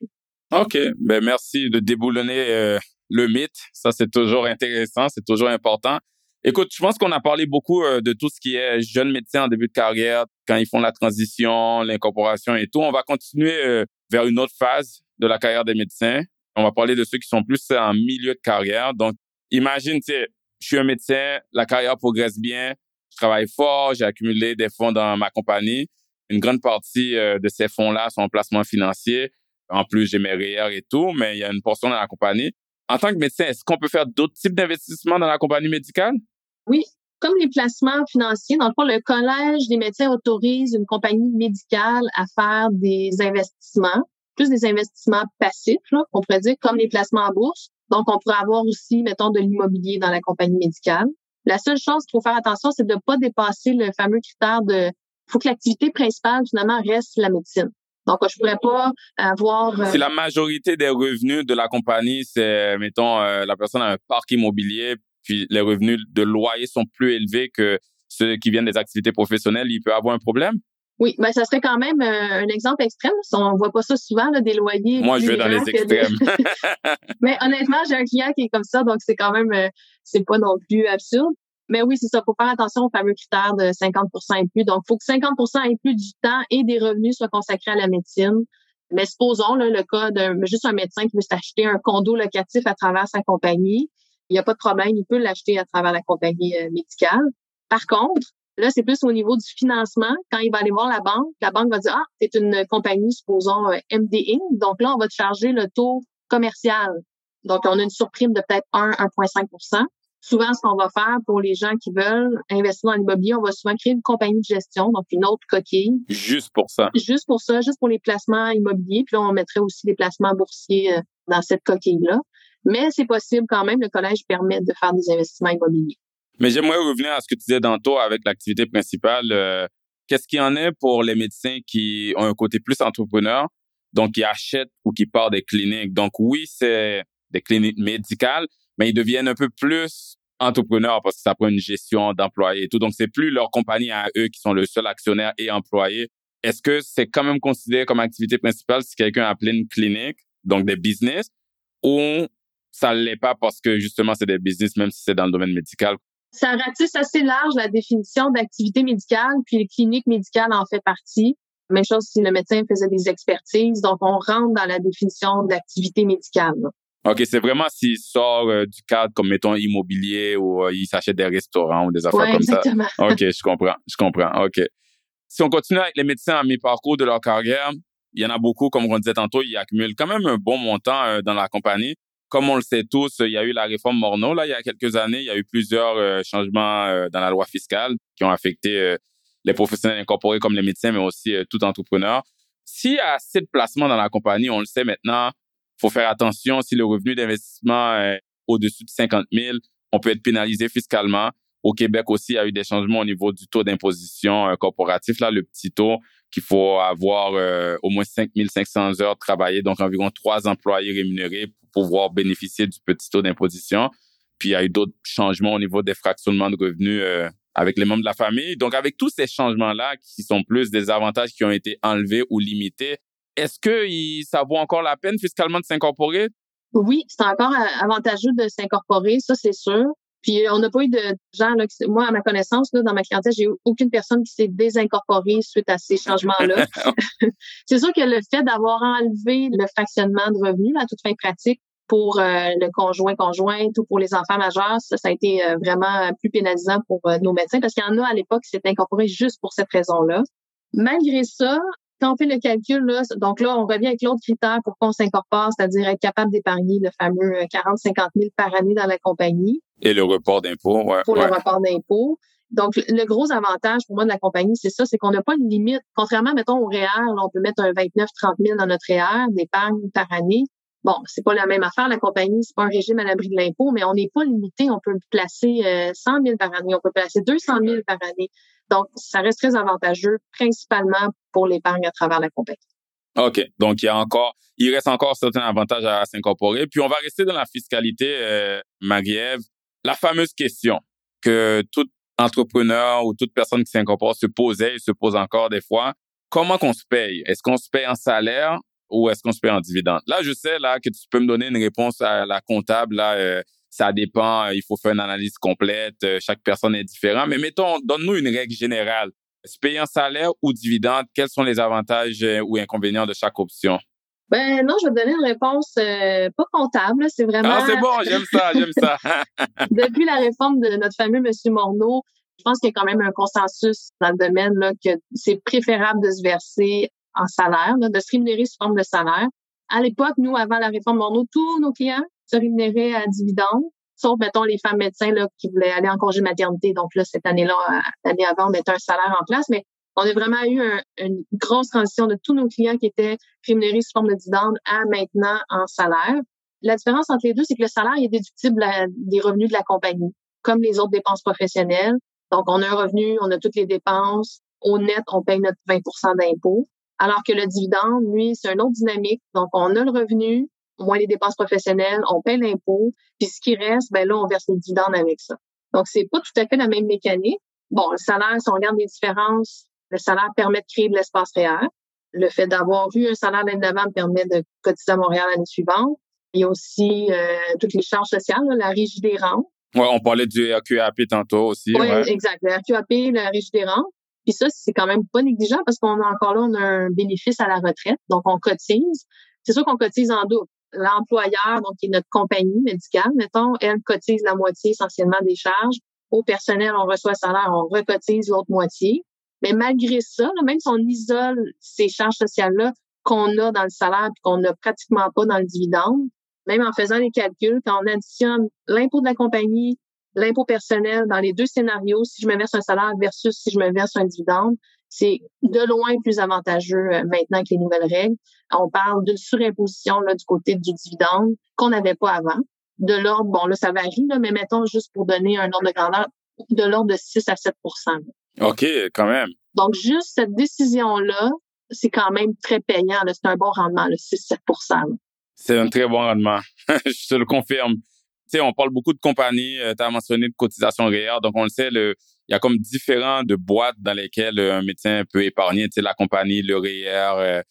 OK. Ben, merci de déboulonner euh, le mythe. Ça, c'est toujours intéressant. C'est toujours important. Écoute, je pense qu'on a parlé beaucoup euh, de tout ce qui est jeunes médecins en début de carrière, quand ils font la transition, l'incorporation et tout. On va continuer euh, vers une autre phase de la carrière des médecins. On va parler de ceux qui sont plus en milieu de carrière. Donc, imagine, tu sais, je suis un médecin, la carrière progresse bien, je travaille fort, j'ai accumulé des fonds dans ma compagnie. Une grande partie euh, de ces fonds-là sont en placement financier. En plus, j'ai mes REER et tout, mais il y a une portion dans la compagnie. En tant que médecin, est-ce qu'on peut faire d'autres types d'investissements dans la compagnie médicale? Oui, comme les placements financiers, dans le fond, le Collège des médecins autorise une compagnie médicale à faire des investissements plus des investissements passifs, on pourrait dire, comme les placements en bourse. Donc, on pourrait avoir aussi, mettons, de l'immobilier dans la compagnie médicale. La seule chose qu'il faut faire attention, c'est de ne pas dépasser le fameux critère de faut que l'activité principale, finalement, reste la médecine. Donc, je pourrais pas avoir... Euh, si la majorité des revenus de la compagnie, c'est, mettons, euh, la personne a un parc immobilier, puis les revenus de loyer sont plus élevés que ceux qui viennent des activités professionnelles, il peut avoir un problème? Oui, ben ça serait quand même euh, un exemple extrême. On voit pas ça souvent, là, des loyers. Moi, je vais dans les extrêmes. Mais honnêtement, j'ai un client qui est comme ça, donc c'est quand même, euh, c'est pas non plus absurde. Mais oui, c'est ça. Faut faire attention au fameux critère de 50% et plus. Donc, il faut que 50% et plus du temps et des revenus soient consacrés à la médecine. Mais supposons là, le cas d'un juste un médecin qui veut s'acheter un condo locatif à travers sa compagnie. Il n'y a pas de problème, il peut l'acheter à travers la compagnie euh, médicale. Par contre, Là, c'est plus au niveau du financement. Quand il va aller voir la banque, la banque va dire, ah, c'est une compagnie, supposons, euh, MD Donc là, on va te charger le taux commercial. Donc, on a une surprime de peut-être 1, 1,5% Souvent, ce qu'on va faire pour les gens qui veulent investir dans l'immobilier, on va souvent créer une compagnie de gestion, donc une autre coquille. Juste pour ça. Juste pour ça, juste pour les placements immobiliers. Puis là, on mettrait aussi des placements boursiers euh, dans cette coquille-là. Mais c'est possible quand même, le collège permet de faire des investissements immobiliers. Mais j'aimerais revenir à ce que tu disais tantôt avec l'activité principale. Euh, qu'est-ce qu'il y en est pour les médecins qui ont un côté plus entrepreneur, donc qui achètent ou qui partent des cliniques? Donc oui, c'est des cliniques médicales, mais ils deviennent un peu plus entrepreneurs parce que ça prend une gestion d'employés et tout. Donc c'est plus leur compagnie à eux qui sont le seul actionnaire et employé. Est-ce que c'est quand même considéré comme activité principale si quelqu'un a plein une clinique, donc des business, ou ça l'est pas parce que justement c'est des business même si c'est dans le domaine médical? ça ratisse assez large la définition d'activité médicale, puis les cliniques médicales en fait partie. Même chose si le médecin faisait des expertises. Donc, on rentre dans la définition d'activité médicale. OK, c'est vraiment s'il sort euh, du cadre comme, mettons, immobilier ou euh, il s'achète des restaurants ou des affaires comme exactement. ça. OK, je comprends, je comprends. OK. Si on continue avec les médecins à mi-parcours de leur carrière, il y en a beaucoup, comme on disait tantôt, ils accumulent quand même un bon montant euh, dans la compagnie comme on le sait tous, il y a eu la réforme Morneau, là, il y a quelques années. Il y a eu plusieurs euh, changements euh, dans la loi fiscale qui ont affecté euh, les professionnels incorporés comme les médecins, mais aussi tout entrepreneur. S'il y a assez de placements dans la compagnie, on le sait maintenant, faut faire attention. Si le revenu d'investissement est au-dessus de 50 000, on peut être pénalisé fiscalement. Au Québec aussi, il y a eu des changements au niveau du taux d'imposition corporatif, là, le petit taux qu'il faut avoir au moins 5 500 heures travaillées, donc environ trois employés rémunérés pouvoir bénéficier du petit taux d'imposition. Puis il y a eu d'autres changements au niveau des fractionnements de revenus euh, avec les membres de la famille. Donc avec tous ces changements-là qui sont plus des avantages qui ont été enlevés ou limités, est-ce que ça vaut encore la peine fiscalement de s'incorporer? Oui, c'est encore avantageux de s'incorporer, ça c'est sûr. Puis on n'a pas eu de gens, là, moi à ma connaissance, là, dans ma clientèle, j'ai eu aucune personne qui s'est désincorporée suite à ces changements-là. c'est sûr que le fait d'avoir enlevé le fractionnement de revenus à toute fin pratique pour euh, le conjoint conjointe ou pour les enfants majeurs, ça, ça a été euh, vraiment plus pénalisant pour euh, nos médecins parce qu'il y en a à l'époque qui s'étaient incorporés juste pour cette raison-là. Malgré ça, quand on fait le calcul, là, donc là, on revient avec l'autre critère pour qu'on s'incorpore, c'est-à-dire être capable d'épargner le fameux 40-50 000 par année dans la compagnie. Et le report d'impôt, ouais. Pour le report d'impôt. Donc, le gros avantage pour moi de la compagnie, c'est ça, c'est qu'on n'a pas une limite. Contrairement, mettons, au REER, on peut mettre un 29, 30 000 dans notre REER d'épargne par année. Bon, c'est pas la même affaire. La compagnie, c'est pas un régime à l'abri de l'impôt, mais on n'est pas limité. On peut placer 100 euh, 000 par année, on peut placer 200 000 par année. Donc, ça reste très avantageux, principalement pour l'épargne à travers la compagnie. OK. Donc, il y a encore, il reste encore certains avantages à s'incorporer. Puis, on va rester dans la fiscalité, euh, Marie-Ève. La fameuse question que tout entrepreneur ou toute personne qui s'incorpore se posait et se pose encore des fois. Comment qu'on se paye? Est-ce qu'on se paye en salaire ou est-ce qu'on se paye en dividende? Là, je sais là que tu peux me donner une réponse à la comptable. Là, euh, ça dépend. Il faut faire une analyse complète. Euh, chaque personne est différente. Mais mettons, donne-nous une règle générale. Se payer en salaire ou dividende, quels sont les avantages euh, ou inconvénients de chaque option? Ben non, je vais te donner une réponse pas comptable. C'est vraiment. Ah, c'est bon, j'aime ça, j'aime ça. Depuis la réforme de notre fameux Monsieur Morneau, je pense qu'il y a quand même un consensus dans le domaine là, que c'est préférable de se verser en salaire, de se rémunérer sous forme de salaire. À l'époque, nous, avant la réforme Morneau, tous nos clients se rémunéraient à dividende, sauf, mettons, les femmes médecins là, qui voulaient aller en congé maternité. Donc là, cette année-là, euh, l'année avant, on mettait un salaire en place. Mais on a vraiment eu une grosse transition de tous nos clients qui étaient rémunérés sous forme de dividende à maintenant en salaire. La différence entre les deux, c'est que le salaire est déductible des revenus de la compagnie, comme les autres dépenses professionnelles. Donc, on a un revenu, on a toutes les dépenses. Au net, on paye notre 20% d'impôt. Alors que le dividende, lui, c'est un autre dynamique. Donc, on a le revenu, moins les dépenses professionnelles, on paye l'impôt, puis ce qui reste, ben là, on verse le dividende avec ça. Donc, c'est pas tout à fait la même mécanique. Bon, le salaire, si on regarde les différences, le salaire permet de créer de l'espace réel. Le fait d'avoir eu un salaire d'avant permet de cotiser à Montréal l'année suivante. Il y a aussi euh, toutes les charges sociales, la régie des rentes. Oui, on parlait du RQAP tantôt aussi. Oui, exact. Le RQAP, la régie des rentes. Puis ça, c'est quand même pas négligeable parce qu'on a encore là, on a un bénéfice à la retraite. Donc, on cotise. C'est sûr qu'on cotise en double. L'employeur, donc qui est notre compagnie médicale, mettons, elle cotise la moitié essentiellement des charges. Au personnel, on reçoit salaire, on recotise l'autre moitié. Mais malgré ça, même si on isole ces charges sociales-là qu'on a dans le salaire et qu'on n'a pratiquement pas dans le dividende, même en faisant les calculs, quand on additionne l'impôt de la compagnie, l'impôt personnel dans les deux scénarios, si je me verse un salaire versus si je me verse un dividende, c'est de loin plus avantageux euh, maintenant que les nouvelles règles. On parle d'une surimposition là, du côté du dividende qu'on n'avait pas avant. De l'ordre, bon là, ça varie, là, mais mettons juste pour donner un ordre de grandeur, de l'ordre de 6 à 7 OK, quand même. Donc, juste cette décision-là, c'est quand même très payant. C'est un bon rendement, le 6-7% C'est un très bon rendement. Je te le confirme. Tu sais, on parle beaucoup de compagnies. Euh, tu as mentionné de cotisation réelle. Donc, on le sait, le, il y a comme différents de boîtes dans lesquelles un médecin peut épargner. Tu sais, la compagnie, le REER. Euh.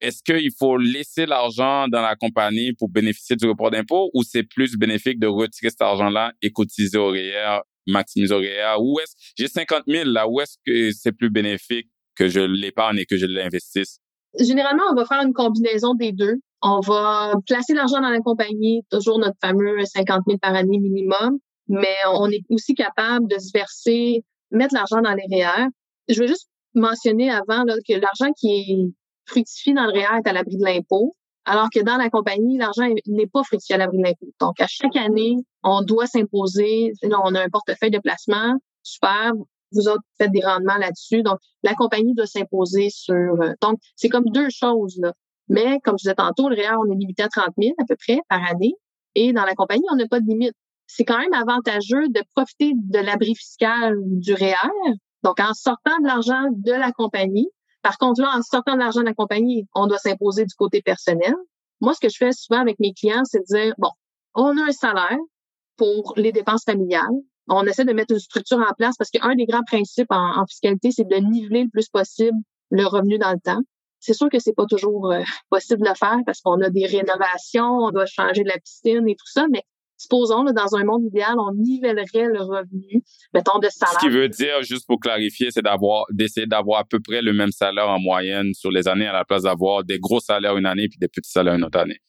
Est-ce qu'il faut laisser l'argent dans la compagnie pour bénéficier du report d'impôt ou c'est plus bénéfique de retirer cet argent-là et cotiser au REER maximiser au Où est-ce j'ai 50 000 là, où est-ce que c'est plus bénéfique que je l'épargne et que je l'investisse? Généralement, on va faire une combinaison des deux. On va placer l'argent dans la compagnie, toujours notre fameux 50 000 par année minimum, mais on est aussi capable de se verser, mettre l'argent dans les REER. Je veux juste mentionner avant là, que l'argent qui fructifie dans le REER est à l'abri de l'impôt. Alors que dans la compagnie, l'argent n'est pas fructifié à l'abri de l'impôt. Donc, à chaque année, on doit s'imposer. On a un portefeuille de placement. Super. Vous autres faites des rendements là-dessus. Donc, la compagnie doit s'imposer sur... Euh, donc, c'est comme deux choses, là. Mais, comme je disais tantôt, le REER, on est limité à 30 000 à peu près par année. Et dans la compagnie, on n'a pas de limite. C'est quand même avantageux de profiter de l'abri fiscal du REER. Donc, en sortant de l'argent de la compagnie, par contre, là, en sortant de l'argent de la compagnie, on doit s'imposer du côté personnel. Moi, ce que je fais souvent avec mes clients, c'est de dire, bon, on a un salaire pour les dépenses familiales. On essaie de mettre une structure en place parce qu'un des grands principes en, fiscalité, c'est de niveler le plus possible le revenu dans le temps. C'est sûr que c'est pas toujours euh, possible de le faire parce qu'on a des rénovations, on doit changer de la piscine et tout ça, mais supposons, là, dans un monde idéal, on nivellerait le revenu, mettons, de salaire. Ce qui veut dire, juste pour clarifier, c'est d'avoir, d'essayer d'avoir à peu près le même salaire en moyenne sur les années à la place d'avoir des gros salaires une année puis des petits salaires une autre année.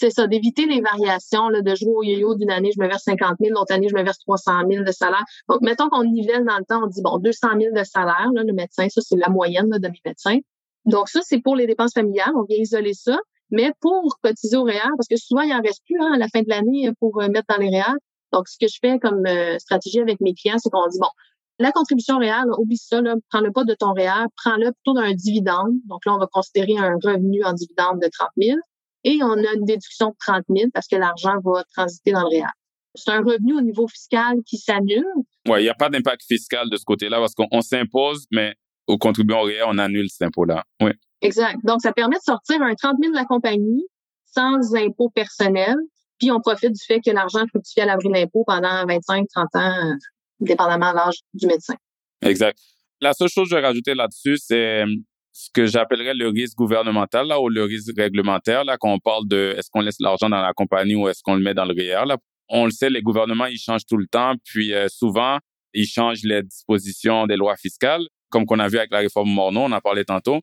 C'est ça, d'éviter les variations, là, de jouer au yo-yo d'une année, je me verse 50 000, l'autre année, je me verse 300 000 de salaire. Donc, mettons qu'on nivelle dans le temps, on dit, bon, 200 000 de salaire, là, le médecin, ça, c'est la moyenne de mes médecins. Donc, ça, c'est pour les dépenses familiales, on vient isoler ça. Mais pour cotiser au REER, parce que souvent, il en reste plus hein, à la fin de l'année pour euh, mettre dans les REER. Donc, ce que je fais comme euh, stratégie avec mes clients, c'est qu'on dit, bon, La contribution réelle, oublie ça, prends-le pas de ton réel, prends-le plutôt d'un dividende. Donc là, on va considérer un revenu en dividende de 30 000 et on a une déduction de 30 000 parce que l'argent va transiter dans le réel. C'est un revenu au niveau fiscal qui s'annule. Oui, il n'y a pas d'impact fiscal de ce côté-là parce qu'on s'impose, mais au contribuant réel, on annule cet impôt-là. Oui. Exact. Donc, ça permet de sortir un 30 000 de la compagnie sans impôt personnel, puis on profite du fait que l'argent fructifie à l'abri d'impôt pendant 25, 30 ans, dépendamment de l'âge du médecin. Exact. La seule chose que je vais rajouter là-dessus, c'est ce que j'appellerais le risque gouvernemental là, ou le risque réglementaire là, quand on parle de est-ce qu'on laisse l'argent dans la compagnie ou est-ce qu'on le met dans le REER. Là. On le sait, les gouvernements, ils changent tout le temps, puis euh, souvent, ils changent les dispositions des lois fiscales, comme qu'on a vu avec la réforme Morneau, on en parlait tantôt.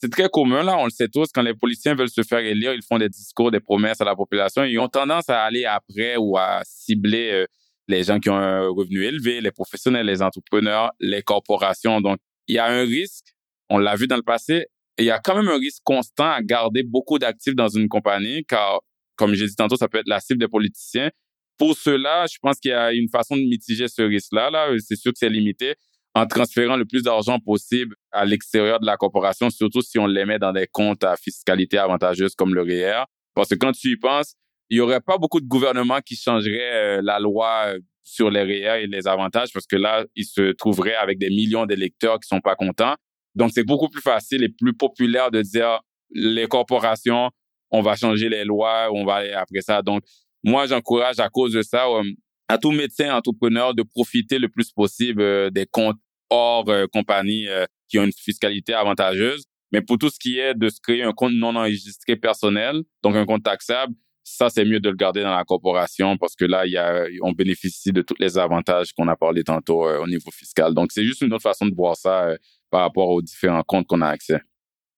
C'est très commun, là, on le sait tous, quand les policiers veulent se faire élire, ils font des discours, des promesses à la population. Ils ont tendance à aller après ou à cibler euh, les gens qui ont un revenu élevé, les professionnels, les entrepreneurs, les corporations. Donc, il y a un risque, on l'a vu dans le passé, il y a quand même un risque constant à garder beaucoup d'actifs dans une compagnie, car, comme j'ai dit tantôt, ça peut être la cible des politiciens. Pour cela, je pense qu'il y a une façon de mitiger ce risque-là. Là. C'est sûr que c'est limité en transférant le plus d'argent possible à l'extérieur de la corporation, surtout si on les met dans des comptes à fiscalité avantageuse comme le REER. Parce que quand tu y penses, il y aurait pas beaucoup de gouvernements qui changeraient euh, la loi euh, sur les REER et les avantages parce que là, ils se trouveraient avec des millions d'électeurs qui sont pas contents. Donc, c'est beaucoup plus facile et plus populaire de dire les corporations, on va changer les lois, on va aller après ça. Donc, moi, j'encourage à cause de ça euh, à tout médecin entrepreneur de profiter le plus possible des comptes hors compagnie qui ont une fiscalité avantageuse. Mais pour tout ce qui est de se créer un compte non enregistré personnel, donc un compte taxable, ça, c'est mieux de le garder dans la corporation parce que là, y a, on bénéficie de tous les avantages qu'on a parlé tantôt euh, au niveau fiscal. Donc, c'est juste une autre façon de voir ça euh, par rapport aux différents comptes qu'on a accès.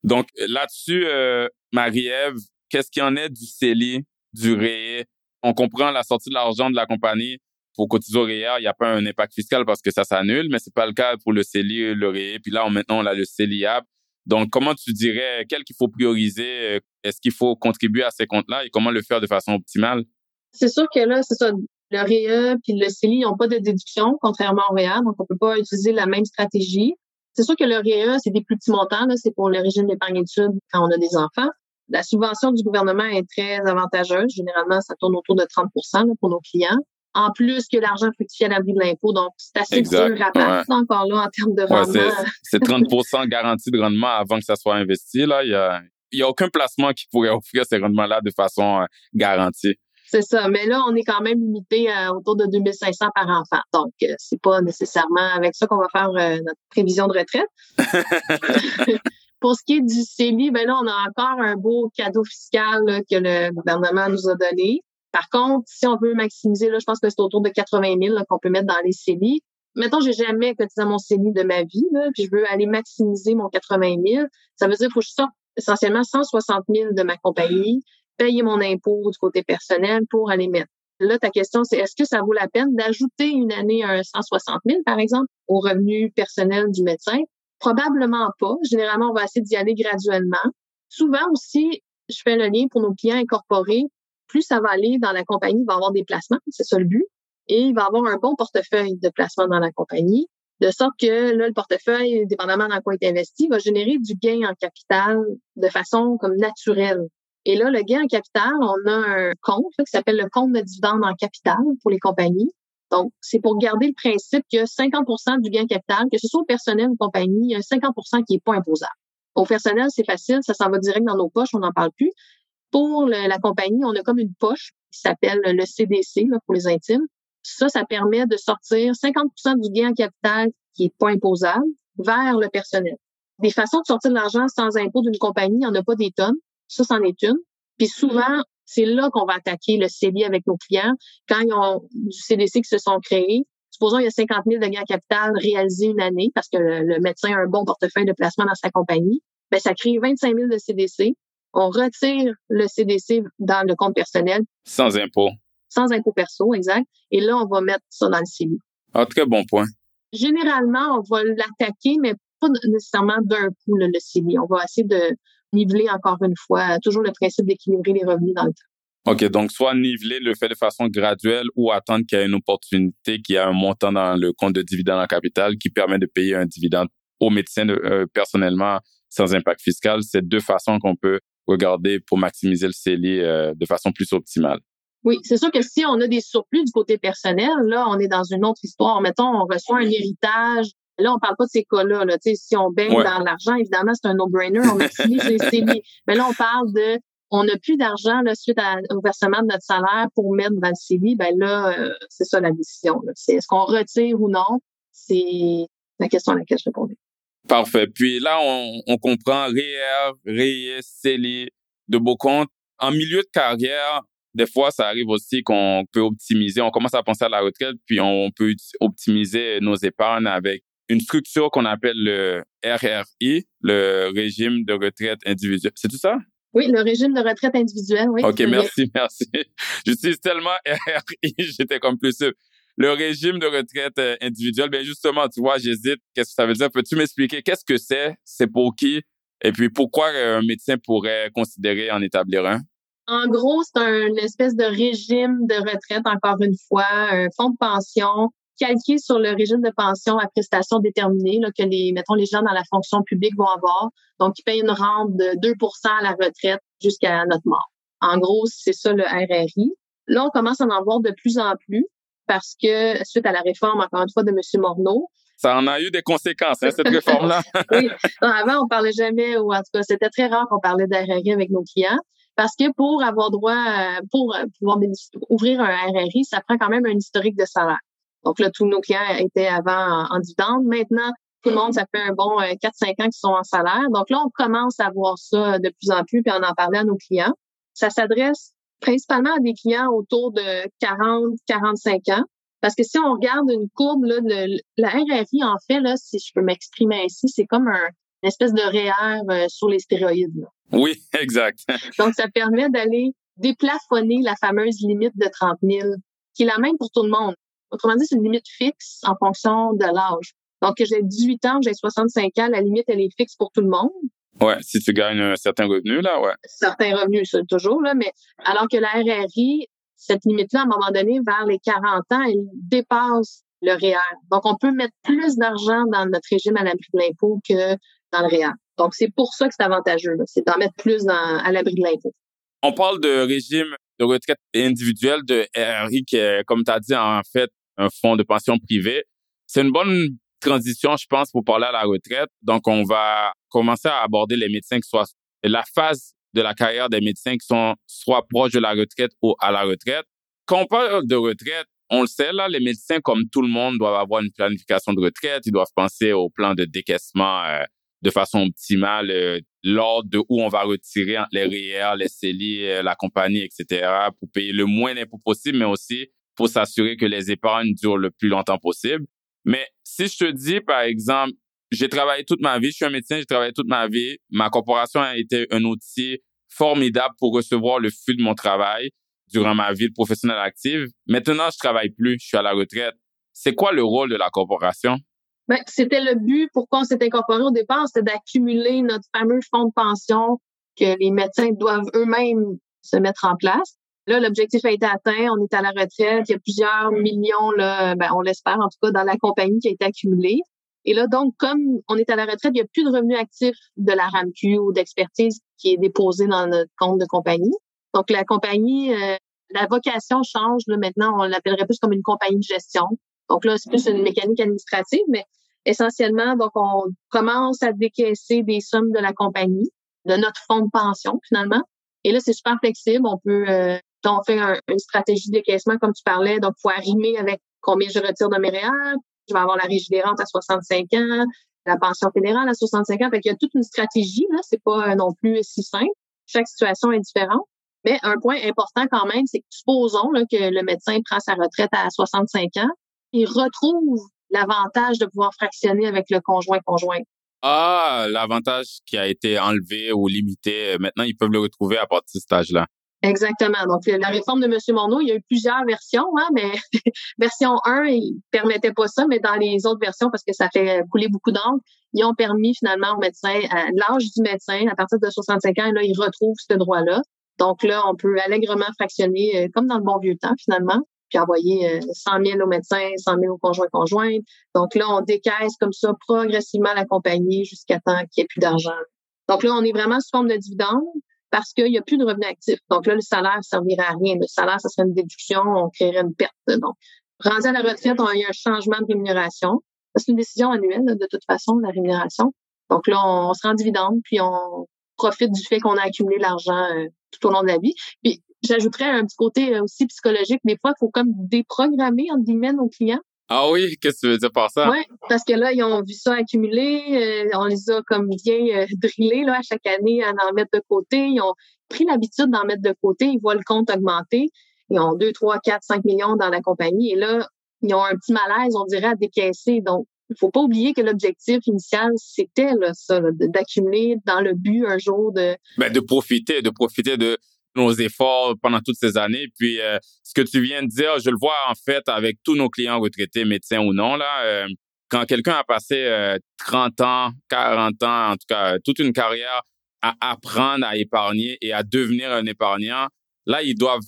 Donc, là-dessus, euh, Marie-Ève, qu'est-ce qu'il en est du CELI, du REE? On comprend la sortie de l'argent de la compagnie pour cotiser au REER, il n'y a pas un impact fiscal parce que ça s'annule, mais c'est pas le cas pour le CELI, le REE. Puis là, maintenant, on a le CELIAP. Donc, comment tu dirais, quel qu'il faut prioriser? Euh, est-ce qu'il faut contribuer à ces comptes-là et comment le faire de façon optimale? C'est sûr que là, c'est ça. Le REE puis le CELI n'ont pas de déduction, contrairement au REER, donc on peut pas utiliser la même stratégie. C'est sûr que le REE, c'est des plus petits montants, c'est pour le régime d'épargne études quand on a des enfants. La subvention du gouvernement est très avantageuse. Généralement, ça tourne autour de 30% pour nos clients. En plus que l'argent fructifie à l'abri de l'impôt, donc c'est assez dur à passer encore là en termes de rendement. c'est 30% garantie de rendement avant que ça soit investi. Là, il y a, y a aucun placement qui pourrait offrir ces rendements-là de façon euh, garantie. C'est ça. Mais là, on est quand même limité à autour de 2500 par enfant. Donc, euh, c'est pas nécessairement avec ça qu'on va faire euh, notre prévision de retraite. Pour ce qui est du CELI, ben là, on a encore un beau cadeau fiscal que le gouvernement nous a donné. Par contre, si on veut maximiser, là, je pense que c'est autour de 80 000 qu'on peut mettre dans les CELI. Mettons, j'ai jamais cotisé mon CELI de ma vie, là, puis je veux aller maximiser mon 80 000. Ça veut dire qu'il faut que je sorte essentiellement 160 000 de ma compagnie, payer mon impôt du côté personnel pour aller mettre. Là, ta question, c'est est-ce que ça vaut la peine d'ajouter une année un 160 000, par exemple, au revenu personnel du médecin? Probablement pas. Généralement, on va essayer d'y aller graduellement. Souvent aussi, je fais le lien pour nos clients incorporés plus ça va aller dans la compagnie, il va avoir des placements, c'est ça le but, et il va avoir un bon portefeuille de placement dans la compagnie, de sorte que là, le portefeuille, dépendamment dans quoi il est investi, va générer du gain en capital de façon comme naturelle. Et là, le gain en capital, on a un compte qui s'appelle le compte de dividende en capital pour les compagnies. Donc, c'est pour garder le principe que 50% du gain capital, que ce soit au personnel ou compagnie, il y a 50% qui est pas imposable. Au personnel, c'est facile, ça s'en va direct dans nos poches, on n'en parle plus. Pour la compagnie, on a comme une poche qui s'appelle le CDC pour les intimes. Ça, ça permet de sortir 50% du gain en capital qui est pas imposable vers le personnel. Des façons de sortir de l'argent sans impôt d'une compagnie, il n'y en a pas des tonnes. Ça, c'en est une. Puis souvent, c'est là qu'on va attaquer le CDI avec nos clients. Quand ils ont du CDC qui se sont créés, supposons qu'il y a 50 000 de gain en capital réalisé une année parce que le, le, médecin a un bon portefeuille de placement dans sa compagnie, ben ça crée 25 000 de CDC on retire le CDC dans le compte personnel. Sans impôt. Sans impôt perso, exact. Et là, on va mettre ça dans le CELI. Ah, très bon point. Généralement, on va l'attaquer, mais pas nécessairement d'un coup, le, le On va essayer de niveler encore une fois, toujours le principe d'équilibrer les revenus dans le temps. OK, donc soit niveler le fait de façon graduelle ou attendre qu'il y ait une opportunité, qu'il y ait un montant dans le compte de dividende en capital qui permet de payer un dividende au médecin euh, personnellement sans impact fiscal. C'est deux façons qu'on peut regarder pour maximiser le CELI euh, de façon plus optimale. Oui, c'est sûr que si on a des surplus du côté personnel, là, on est dans une autre histoire. Mettons, on reçoit un héritage. Là, on parle pas de ces cas-là. Là. Si on baigne dans l'argent, évidemment, c'est un no-brainer. On utilise les CELI. Mais là, on parle de on n'a plus d'argent suite au versement de notre salaire pour mettre dans le CELI, ben là, euh, c'est ça la décision. C'est est-ce qu'on retire ou non? C'est la question à laquelle je répondais. Parfait. Puis là, on, on comprend REER, REIS, CELI, de beaux comptes. En milieu de carrière, des fois, ça arrive aussi qu'on peut optimiser. On commence à penser à la retraite, puis on peut optimiser nos épargnes avec une structure qu'on appelle le RRI, le régime de retraite individuel. C'est tout ça? Oui, le régime de retraite individuel, oui. OK, merci, merci. J'utilise tellement RRI, j'étais comme plus sûr. Le régime de retraite euh, individuel, ben justement, tu vois, j'hésite. Qu'est-ce que ça veut dire? Peux-tu m'expliquer qu'est-ce que c'est? C'est pour qui? Et puis, pourquoi euh, un médecin pourrait considérer en établir un? En gros, c'est un espèce de régime de retraite, encore une fois, un fonds de pension calqué sur le régime de pension à prestations déterminées là, que les, mettons, les gens dans la fonction publique vont avoir. Donc, ils payent une rente de 2% à la retraite jusqu'à notre mort. En gros, c'est ça le RRI. Là, on commence à en voir de plus en plus parce que suite à la réforme, encore une fois, de M. Morneau, ça en a eu des conséquences, hein, cette réforme-là. oui. avant, on parlait jamais, ou en tout cas, c'était très rare qu'on parlait d'RRI avec nos clients. Parce que pour avoir droit, pour pouvoir ouvrir un RRI, ça prend quand même un historique de salaire. Donc là, tous nos clients étaient avant en, dividende. Maintenant, tout le monde, ça fait un bon 4-5 euh, ans qu'ils sont en salaire. Donc là, on commence à voir ça de plus en plus, puis on en parlait à nos clients. Ça s'adresse principalement à des clients autour de 40-45 ans. Parce que si on regarde une courbe, là, de, la RRI, en fait, là, si je peux m'exprimer ainsi, c'est comme un, une espèce de REER euh, sur les stéroïdes. Oui, exact. Donc, ça permet d'aller déplafonner la fameuse limite de 30 000, qui est la même pour tout le monde. Autrement dit, c'est une limite fixe en fonction de l'âge. Donc, que j'ai 18 ans, j'ai 65 ans, la limite, elle est fixe pour tout le monde. Ouais, si tu gagnes un certain revenu, là, ouais. Certains revenus, ça, toujours, là, mais alors que la RRI, cette limite-là, à un moment donné, vers les 40 ans, elle dépasse le REER. Donc, on peut mettre plus d'argent dans notre régime à l'abri de l'impôt que dans le REER. Donc, c'est pour ça que c'est avantageux, c'est d'en mettre plus dans, à l'abri de l'impôt. On parle de régime de retraite individuelle de RRI qui est, comme tu as dit, en fait, un fonds de pension privé. C'est une bonne transition, je pense, pour parler à la retraite. Donc, on va commencer à aborder les médecins qui soient la phase de la carrière des médecins qui sont soit proches de la retraite ou à la retraite. Quand on parle de retraite, on le sait, là, les médecins, comme tout le monde, doivent avoir une planification de retraite. Ils doivent penser au plan de décaissement euh, de façon optimale, euh, l'ordre de où on va retirer les REER, les CELI, euh, la compagnie, etc., pour payer le moins d'impôts possible, mais aussi pour s'assurer que les épargnes durent le plus longtemps possible. Mais si je te dis, par exemple, j'ai travaillé toute ma vie, je suis un médecin, j'ai travaillé toute ma vie, ma corporation a été un outil formidable pour recevoir le flux de mon travail durant ma vie professionnelle active. Maintenant, je travaille plus, je suis à la retraite. C'est quoi le rôle de la corporation? Ben, c'était le but pourquoi on s'est incorporé au départ, c'était d'accumuler notre fameux fonds de pension que les médecins doivent eux-mêmes se mettre en place. Là, l'objectif a été atteint, on est à la retraite, il y a plusieurs millions, là, ben, on l'espère en tout cas, dans la compagnie qui a été accumulée. Et là, donc, comme on est à la retraite, il n'y a plus de revenus actifs de la RAMQ ou d'expertise qui est déposé dans notre compte de compagnie. Donc, la compagnie, euh, la vocation change. Là, maintenant, on l'appellerait plus comme une compagnie de gestion. Donc là, c'est plus une mécanique administrative, mais essentiellement, donc, on commence à décaisser des sommes de la compagnie, de notre fonds de pension, finalement. Et là, c'est super flexible. On peut euh, donc, on fait une stratégie décaissement, comme tu parlais. Donc, faut arrimer avec combien je retire de mes REER. Je vais avoir la régie des rentes à 65 ans, la pension fédérale à 65 ans. Fait qu'il y a toute une stratégie, là. C'est pas euh, non plus si simple. Chaque situation est différente. Mais un point important quand même, c'est que supposons là, que le médecin prend sa retraite à 65 ans, il retrouve l'avantage de pouvoir fractionner avec le conjoint-conjoint. Ah, l'avantage qui a été enlevé ou limité, maintenant ils peuvent le retrouver à partir de cet âge-là. Exactement. Donc, la réforme de M. Morneau, il y a eu plusieurs versions, hein, mais version 1, il permettait pas ça, mais dans les autres versions, parce que ça fait couler beaucoup d'encre, ils ont permis finalement au médecin, à l'âge du médecin, à partir de 65 ans, là, il retrouve ce droit-là. Donc là, on peut allègrement fractionner, euh, comme dans le bon vieux temps finalement, puis envoyer 100 euh, 000 au médecin, 100 000 au conjoint conjoint Donc là, on décaisse comme ça progressivement la compagnie jusqu'à temps qu'il n'y ait plus d'argent. Donc là, on est vraiment sous forme de dividende parce qu'il n'y a plus de revenus actifs. Donc là, le salaire ne servirait à rien. Le salaire, ça serait une déduction, on créerait une perte. Donc, rendu à la retraite, on a eu un changement de rémunération. C'est une décision annuelle, de toute façon, la rémunération. Donc là, on, se rend dividende, puis on profite du fait qu'on a accumulé l'argent euh, tout au long de la vie. Puis j'ajouterais un petit côté euh, aussi psychologique. Des fois, il faut comme déprogrammer, entre guillemets, nos clients. Ah oui, qu'est-ce que tu veux dire par ça? Oui, parce que là, ils ont vu ça accumuler, euh, on les a comme bien drillés là, à chaque année à en mettre de côté. Ils ont pris l'habitude d'en mettre de côté, ils voient le compte augmenter. Ils ont 2, 3, 4, 5 millions dans la compagnie. Et là, ils ont un petit malaise, on dirait, à décaisser. Donc, il faut pas oublier que l'objectif initial, c'était là, ça, d'accumuler dans le but un jour de... Ben, de profiter, de profiter de nos efforts pendant toutes ces années. Puis, euh, ce que tu viens de dire, je le vois en fait avec tous nos clients retraités, médecins ou non, là. Euh, quand quelqu'un a passé 30 euh, ans, 40 ans, en tout cas, toute une carrière à apprendre à épargner et à devenir un épargnant, là, ils doivent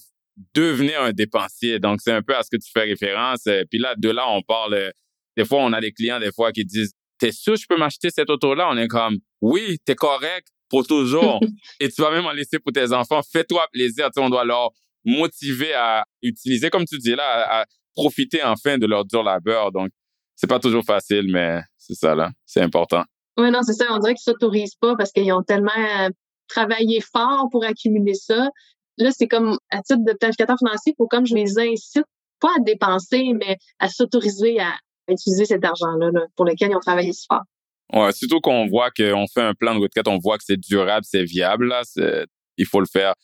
devenir un dépensier. Donc, c'est un peu à ce que tu fais référence. Puis là, de là, on parle des fois, on a des clients, des fois, qui disent, t'es sûr je peux m'acheter cette auto-là? On est comme, oui, t'es correct pour toujours. Et tu vas même en laisser pour tes enfants. Fais-toi plaisir. Tu on doit leur motiver à utiliser, comme tu dis là, à, profiter enfin de leur dur labeur. Donc, c'est pas toujours facile, mais c'est ça, là. C'est important. Oui, non, c'est ça. On dirait qu'ils s'autorisent pas parce qu'ils ont tellement euh, travaillé fort pour accumuler ça. Là, c'est comme, à titre de planificateur financier, il faut comme je les incite, pas à dépenser, mais à s'autoriser à, utiliser cet argent-là pour lequel ils ont travaillé si fort. Ouais, surtout qu'on voit qu'on fait un plan de retraite, on voit que c'est durable, c'est viable, là, il faut le faire.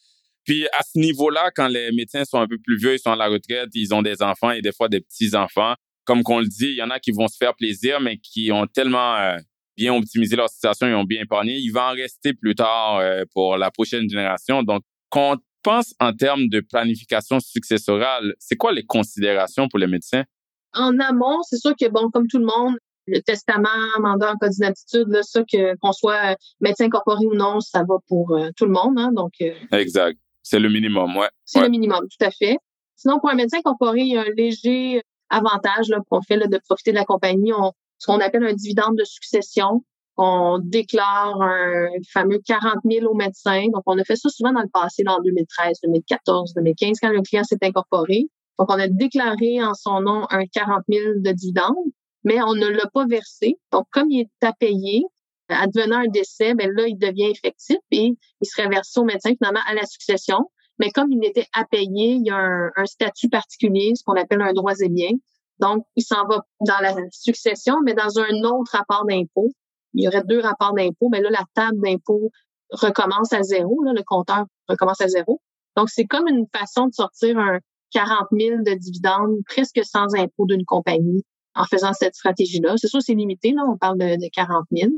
Puis à ce niveau-là, quand les médecins sont un peu plus vieux, ils sont à la retraite, ils ont des enfants et des fois des petits-enfants, comme qu'on le dit, il y en a qui vont se faire plaisir, mais qui ont tellement euh, bien optimisé leur situation, ils ont bien épargné, il va en rester plus tard euh, pour la prochaine génération. Donc, quand on pense en termes de planification successorale, c'est quoi les considérations pour les médecins? En amont, c'est sûr que, bon, comme tout le monde, le testament, mandat en cas d'inaptitude, là, ça, que, qu'on soit médecin incorporé ou non, ça va pour euh, tout le monde. Hein, donc, euh, exact. C'est le minimum, ouais. C'est le minimum, tout à fait. Sinon, pour un médecin incorporé, il y a un léger avantage là, qu'on fait là, de profiter de la compagnie. On, ce qu'on appelle un dividende de succession. On déclare un fameux 40 000 au médecin. Donc, on a fait ça souvent dans le passé, en 2013, 2014, 2015, quand le client s'est incorporé. Donc, on a déclaré en son nom un 40 000 de dividendes, mais on ne l'a pas versé. Donc, comme il est à payer, advenant un décès, ben là, il devient effectif et il serait versé au médecin finalement à la succession. Mais comme il était à payer, il y a un, statut particulier, ce qu'on appelle un droit et bien. Donc, il s'en va dans la succession, mais dans un autre rapport d'impôt. Il y aurait deux rapports d'impôt, mais là, la table d'impôt recommence à zéro, là, le compteur recommence à zéro. Donc, c'est comme une façon de sortir un, 40 000 de dividendes presque sans impôt d'une compagnie en faisant cette stratégie-là. C'est sûr, c'est limité, là, on parle de, de 40 000.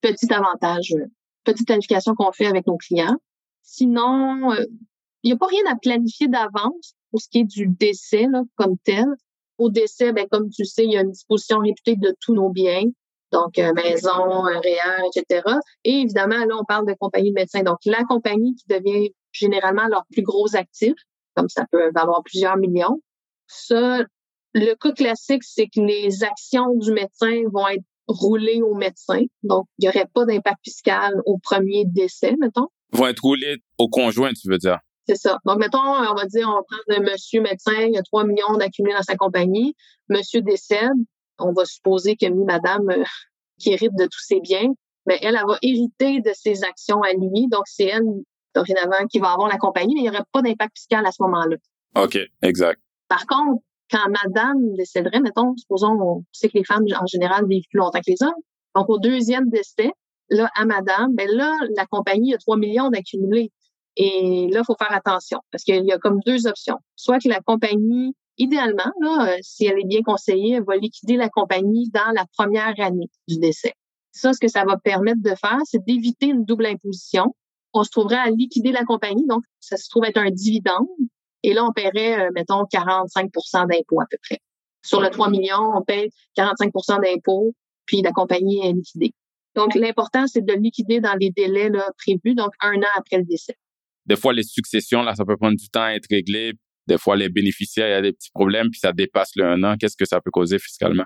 Petit avantage, euh, petite planification qu'on fait avec nos clients. Sinon, euh, il n'y a pas rien à planifier d'avance pour ce qui est du décès là, comme tel. Au décès, ben, comme tu sais, il y a une disposition réputée de tous nos biens, donc euh, maison, REER, etc. Et évidemment, là, on parle de compagnie de médecins. Donc, la compagnie qui devient généralement leur plus gros actif, comme ça peut valoir plusieurs millions. Ça, le cas classique, c'est que les actions du médecin vont être roulées au médecin. Donc, il n'y aurait pas d'impact fiscal au premier décès, mettons. Vont être roulées au conjoint, tu veux dire? C'est ça. Donc, mettons, on va dire, on prend un monsieur médecin, il y a 3 millions d'accumulés dans sa compagnie. Monsieur décède. On va supposer que madame, euh, qui hérite de tous ses biens, mais elle, elle va hériter de ses actions à lui. Donc, c'est elle dorénavant qui va avoir la compagnie, mais il n'y aurait pas d'impact fiscal à ce moment-là. OK, exact. Par contre, quand madame décéderait, mettons, supposons, on sait que les femmes, en général, vivent plus longtemps que les hommes. Donc, au deuxième décès, là, à madame, ben là, la compagnie a 3 millions d'accumulés. Et là, il faut faire attention parce qu'il y a comme deux options. Soit que la compagnie, idéalement, là, euh, si elle est bien conseillée, elle va liquider la compagnie dans la première année du décès. Ça, ce que ça va permettre de faire, c'est d'éviter une double imposition on se trouverait à liquider la compagnie. Donc, ça se trouve être un dividende. Et là, on paierait, euh, mettons, 45% d'impôts à peu près. Sur le 3 millions, on paye 45% d'impôts, puis la compagnie est liquidée. Donc, l'important, c'est de liquider dans les délais là, prévus, donc un an après le décès. des fois, les successions, là, ça peut prendre du temps à être réglé. Des fois, les bénéficiaires, il y a des petits problèmes, puis ça dépasse le un an. Qu'est-ce que ça peut causer fiscalement?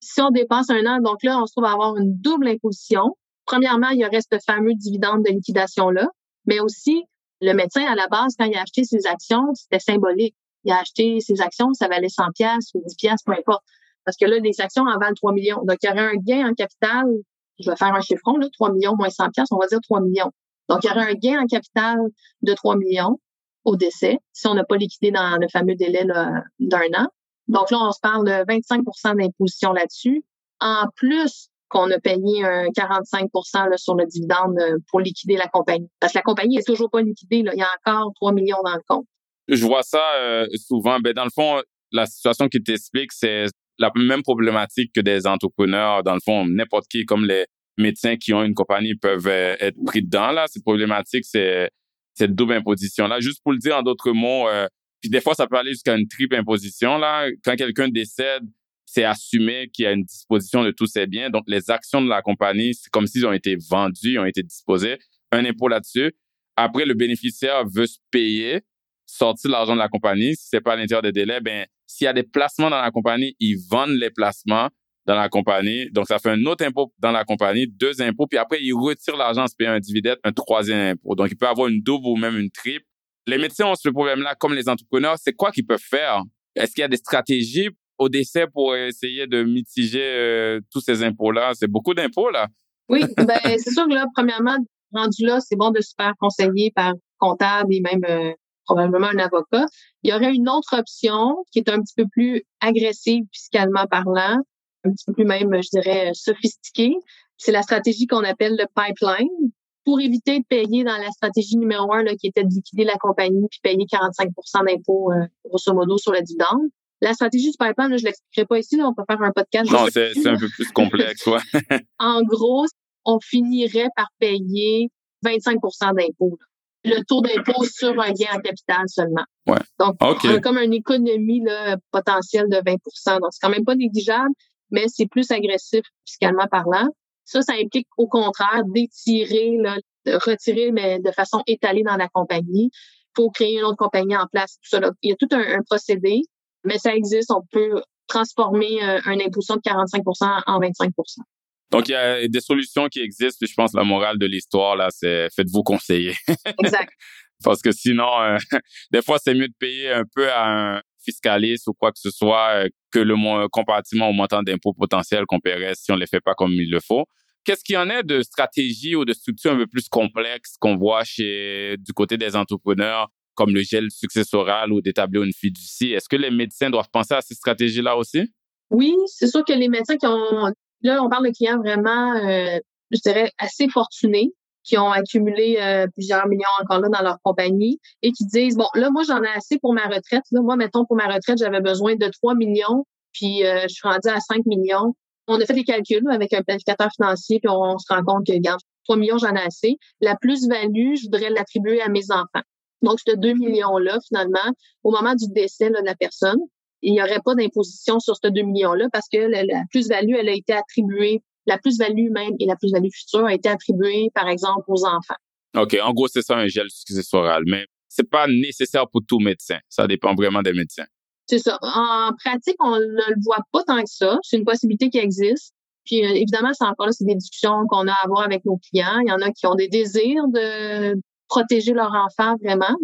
Si on dépasse un an, donc là, on se trouve à avoir une double imposition. Premièrement, il y aurait ce fameux dividende de liquidation-là, mais aussi, le médecin, à la base, quand il a acheté ses actions, c'était symbolique. Il a acheté ses actions, ça valait 100 pièces ou 10 pièces, peu importe. Parce que là, les actions en valent 3 millions. Donc, il y aurait un gain en capital, je vais faire un chiffron, là, 3 millions moins 100 pièces, on va dire 3 millions. Donc, il y aurait un gain en capital de 3 millions au décès si on n'a pas liquidé dans le fameux délai d'un an. Donc là, on se parle de 25% d'imposition là-dessus. En plus qu'on a payé un 45% sur le dividende euh, pour liquider la compagnie. Parce que la compagnie est toujours pas liquidée. Là. Il y a encore 3 millions dans le compte. Je vois ça euh, souvent. Ben, dans le fond, la situation qui t'explique, c'est la même problématique que des entrepreneurs. Dans le fond, n'importe qui, comme les médecins qui ont une compagnie, peuvent euh, être pris dedans. Là, cette problématique, c'est cette double imposition là. Juste pour le dire en d'autres mots, euh, puis des fois ça peut aller jusqu'à une triple imposition là. Quand quelqu'un décède, c'est assumé qu'il y a une disposition de tous ses biens. Donc les actions de la compagnie, c'est comme s'ils ont été vendus, ont été disposés. Un impôt là-dessus. Après, le bénéficiaire veut se payer, sortir l'argent de la compagnie. Si c'est pas à l'intérieur des délais, ben s'il y a des placements dans la compagnie, ils vendent les placements dans la compagnie. Donc, ça fait un autre impôt dans la compagnie, deux impôts, puis après, il retire l'argent, se paye un dividende, un troisième impôt. Donc, il peut avoir une double ou même une triple. Les médecins ont ce problème-là, comme les entrepreneurs. C'est quoi qu'ils peuvent faire? Est-ce qu'il y a des stratégies au décès pour essayer de mitiger euh, tous ces impôts-là? C'est beaucoup d'impôts, là. Oui, ben, c'est sûr que là, premièrement, rendu là, c'est bon de se faire conseiller par comptable et même euh, probablement un avocat. Il y aurait une autre option qui est un petit peu plus agressive fiscalement parlant, un petit peu plus même, je dirais, sophistiqué. C'est la stratégie qu'on appelle le pipeline pour éviter de payer dans la stratégie numéro un, là, qui était de liquider la compagnie puis payer 45% d'impôts, euh, grosso modo, sur le dividende. La stratégie du pipeline, là, je l'expliquerai pas ici, là, on peut faire un podcast. Non, c'est un peu plus complexe, ouais. en gros, on finirait par payer 25% d'impôts. Le taux d'impôt sur un gain en capital seulement. Ouais. Donc, on a comme une économie là, potentielle de 20% Donc, c'est quand même pas négligeable mais c'est plus agressif fiscalement parlant. Ça, ça implique au contraire d'étirer, de retirer, mais de façon étalée dans la compagnie. Il faut créer une autre compagnie en place. Tout ça, Il y a tout un, procédé, mais ça existe. On peut transformer euh, un imposition de 45% en 25% donc, il y a des solutions qui existent. Je pense que la morale de l'histoire, là, c'est faites-vous conseiller. exact. Parce que sinon, euh, des fois, c'est mieux de payer un peu à un fiscaliste ou quoi que ce soit euh, que le comparativement au montant d'impôt potentiel qu'on paierait si on ne les fait pas comme il le faut. Qu'est-ce qu'il y en a de stratégies ou de structures un peu plus complexes qu'on voit chez du côté des entrepreneurs comme le gel successoral ou d'établir une fiducie? Est-ce que les médecins doivent penser à ces stratégies-là aussi? Oui, c'est sûr que les médecins qui ont... Là, on parle de clients vraiment, euh, je dirais, assez fortunés qui ont accumulé euh, plusieurs millions encore là dans leur compagnie et qui disent bon là moi j'en ai assez pour ma retraite là moi mettons pour ma retraite j'avais besoin de 3 millions puis euh, je suis rendu à 5 millions on a fait des calculs avec un planificateur financier puis on, se rend compte que regarde 3 millions j'en ai assez la plus-value je voudrais l'attribuer à mes enfants donc ce 2 millions là finalement au moment du décès de la personne il n'y aurait pas d'imposition sur ce 2 millions là parce que la plus-value elle a été attribuée la plus-value même et la plus-value future a été attribuée, par exemple, aux enfants. OK. En gros, c'est ça un gel successoral, mais c'est pas nécessaire pour tout médecin. Ça dépend vraiment des médecins. C'est ça. En pratique, on ne le voit pas tant que ça. C'est une possibilité qui existe. Puis euh, évidemment, c'est encore là, c'est des discussions qu'on a à avoir avec nos clients. Il y en a qui ont des désirs de protéger leur enfant vraiment.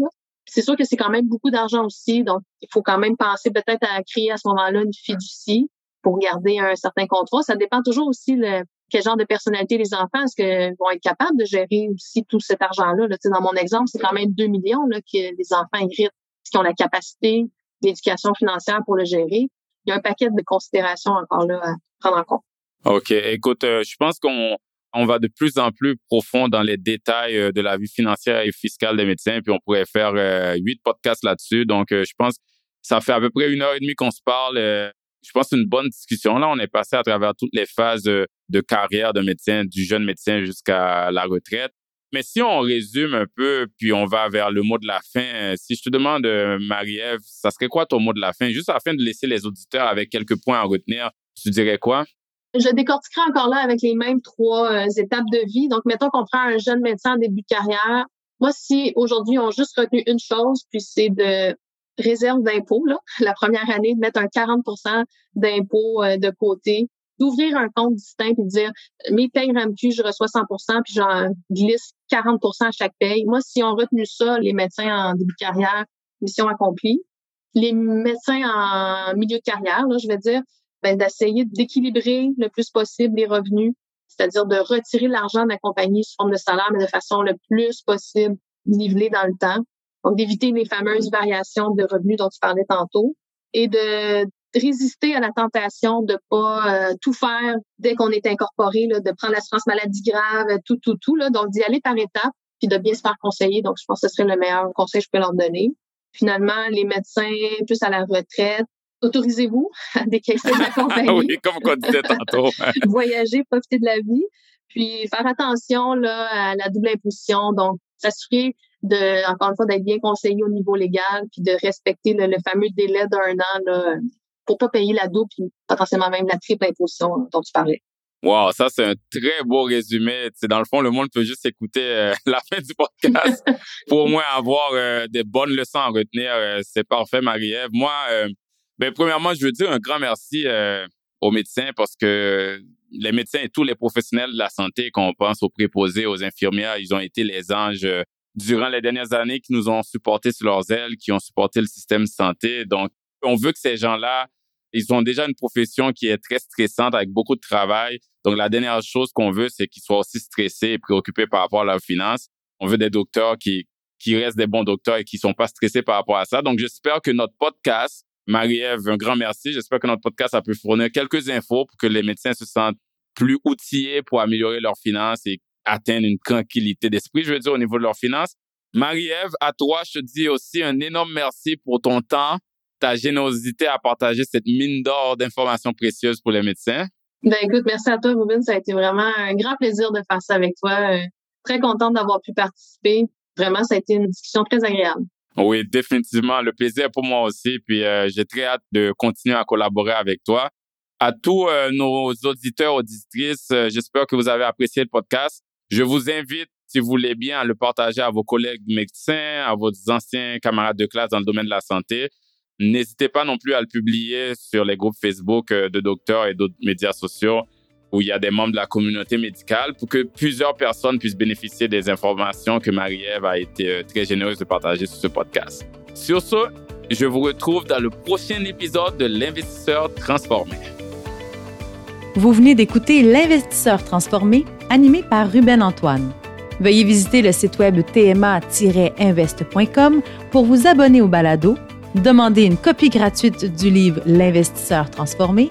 C'est sûr que c'est quand même beaucoup d'argent aussi, donc il faut quand même penser peut-être à créer à ce moment-là une fiducie pour garder un certain contrôle. Ça dépend toujours aussi de quel genre de personnalité les enfants, est-ce qu'ils vont être capables de gérer aussi tout cet argent-là. Là, dans mon exemple, c'est quand même 2 millions là, que les enfants héritent, qui ont la capacité d'éducation financière pour le gérer. Il y a un paquet de considérations encore là à prendre en compte. OK. Écoute, euh, je pense qu'on on va de plus en plus profond dans les détails euh, de la vie financière et fiscale des médecins, puis on pourrait faire euh, huit podcasts là-dessus. Donc, je pense que ça fait à peu près une heure et demie qu'on se parle je pense que c'est une bonne discussion. Là, on est passé à travers toutes les phases de, carrière de médecin, du jeune médecin jusqu'à la retraite. Mais si on résume un peu, puis on va vers le mot de la fin, si je te demande, Marie-Ève, ça serait quoi ton mot de la fin? Juste afin de laisser les auditeurs avec quelques points à retenir, tu dirais quoi? Je décortiquerai encore là avec les mêmes trois euh, étapes de vie. Donc, mettons qu'on prend un jeune médecin en début de carrière. Moi, si aujourd'hui on juste retenu une chose, puis c'est de réserve d'impôt, la première année, de mettre un 40% d'impôt euh, de côté, d'ouvrir un compte distinct et de dire mes payes RAMQ, je reçois 100% puis j'en glisse 40% à chaque paye. Moi, si on retenu ça, les médecins en début de carrière, mission accomplie. Les médecins en milieu de carrière, là, je vais dire, ben, d'essayer d'équilibrer le plus possible les revenus, c'est-à-dire de retirer l'argent de la compagnie sous forme de salaire, mais de façon le plus possible nivelée dans le temps. Donc, d'éviter les fameuses variations de revenus dont tu parlais tantôt et de résister à la tentation de pas euh, tout faire dès qu'on est incorporé, là, de prendre l'assurance maladie grave, tout, tout, tout. Là, donc, d'y aller par étapes, puis de bien se faire conseiller. Donc, je pense que ce serait le meilleur conseil que je peux leur donner. Finalement, les médecins plus à la retraite, autorisez-vous à décaisser la compagnie. oui, comme on disait tantôt. Voyager, profiter de la vie. Puis faire attention là, à la double imposition. Donc, s'assurer de, encore une fois, d'être bien conseillé au niveau légal, puis de respecter le, fameux délai d'un an là, pour pas payer la double, puis potentiellement même la triple imposition dont tu parlais. Wow, ça c'est un très beau résumé. C'est dans le fond, le monde peut juste écouter euh, la fin du podcast pour au moins avoir euh, des bonnes leçons à retenir. Euh, c'est parfait, Marie-Ève. Moi, ben premièrement, je veux dire un grand merci aux médecins parce que les médecins et tous les professionnels de la santé, qu'on pense aux préposés, aux infirmières, ils ont été les anges durant les dernières années qui nous ont supportés sur leurs ailes, qui ont supporté le système de santé. Donc, on veut que ces gens-là, ils ont déjà une profession qui est très stressante avec beaucoup de travail. Donc, la dernière chose qu'on veut, c'est qu'ils soient aussi stressés et préoccupés par rapport à leurs finances. On veut des docteurs qui, qui restent des bons docteurs et qui sont pas stressés par rapport à ça. Donc, j'espère que notre podcast, Marie-Ève, un grand merci. J'espère que notre podcast a pu fournir quelques infos pour que les médecins se sentent plus outillés pour améliorer leurs finances et atteindre une tranquillité d'esprit, je veux dire, au niveau de leurs finances. Marie-Ève, à toi, je te dis aussi un énorme merci pour ton temps, ta générosité à partager cette mine d'or d'informations précieuses pour les médecins. Ben écoute, merci à toi, Ruben. Ça a été vraiment un grand plaisir de faire ça avec toi. Euh, très contente d'avoir pu participer. Vraiment, ça a été une discussion très agréable. Oui, définitivement. Le plaisir pour moi aussi. Puis euh, j'ai très hâte de continuer à collaborer avec toi. À tous euh, nos auditeurs, auditrices, j'espère que vous avez apprécié le podcast. Je vous invite, si vous voulez bien, à le partager à vos collègues médecins, à vos anciens camarades de classe dans le domaine de la santé. N'hésitez pas non plus à le publier sur les groupes Facebook euh, de docteurs et d'autres médias sociaux où il y a des membres de la communauté médicale pour que plusieurs personnes puissent bénéficier des informations que Marie-Ève a été euh, très généreuse de partager sur ce podcast. Sur ce, je vous retrouve dans le prochain épisode de l'investisseur transformé. Vous venez d'écouter L'investisseur transformé, animé par Ruben Antoine. Veuillez visiter le site web tma-invest.com pour vous abonner au balado, demander une copie gratuite du livre L'investisseur transformé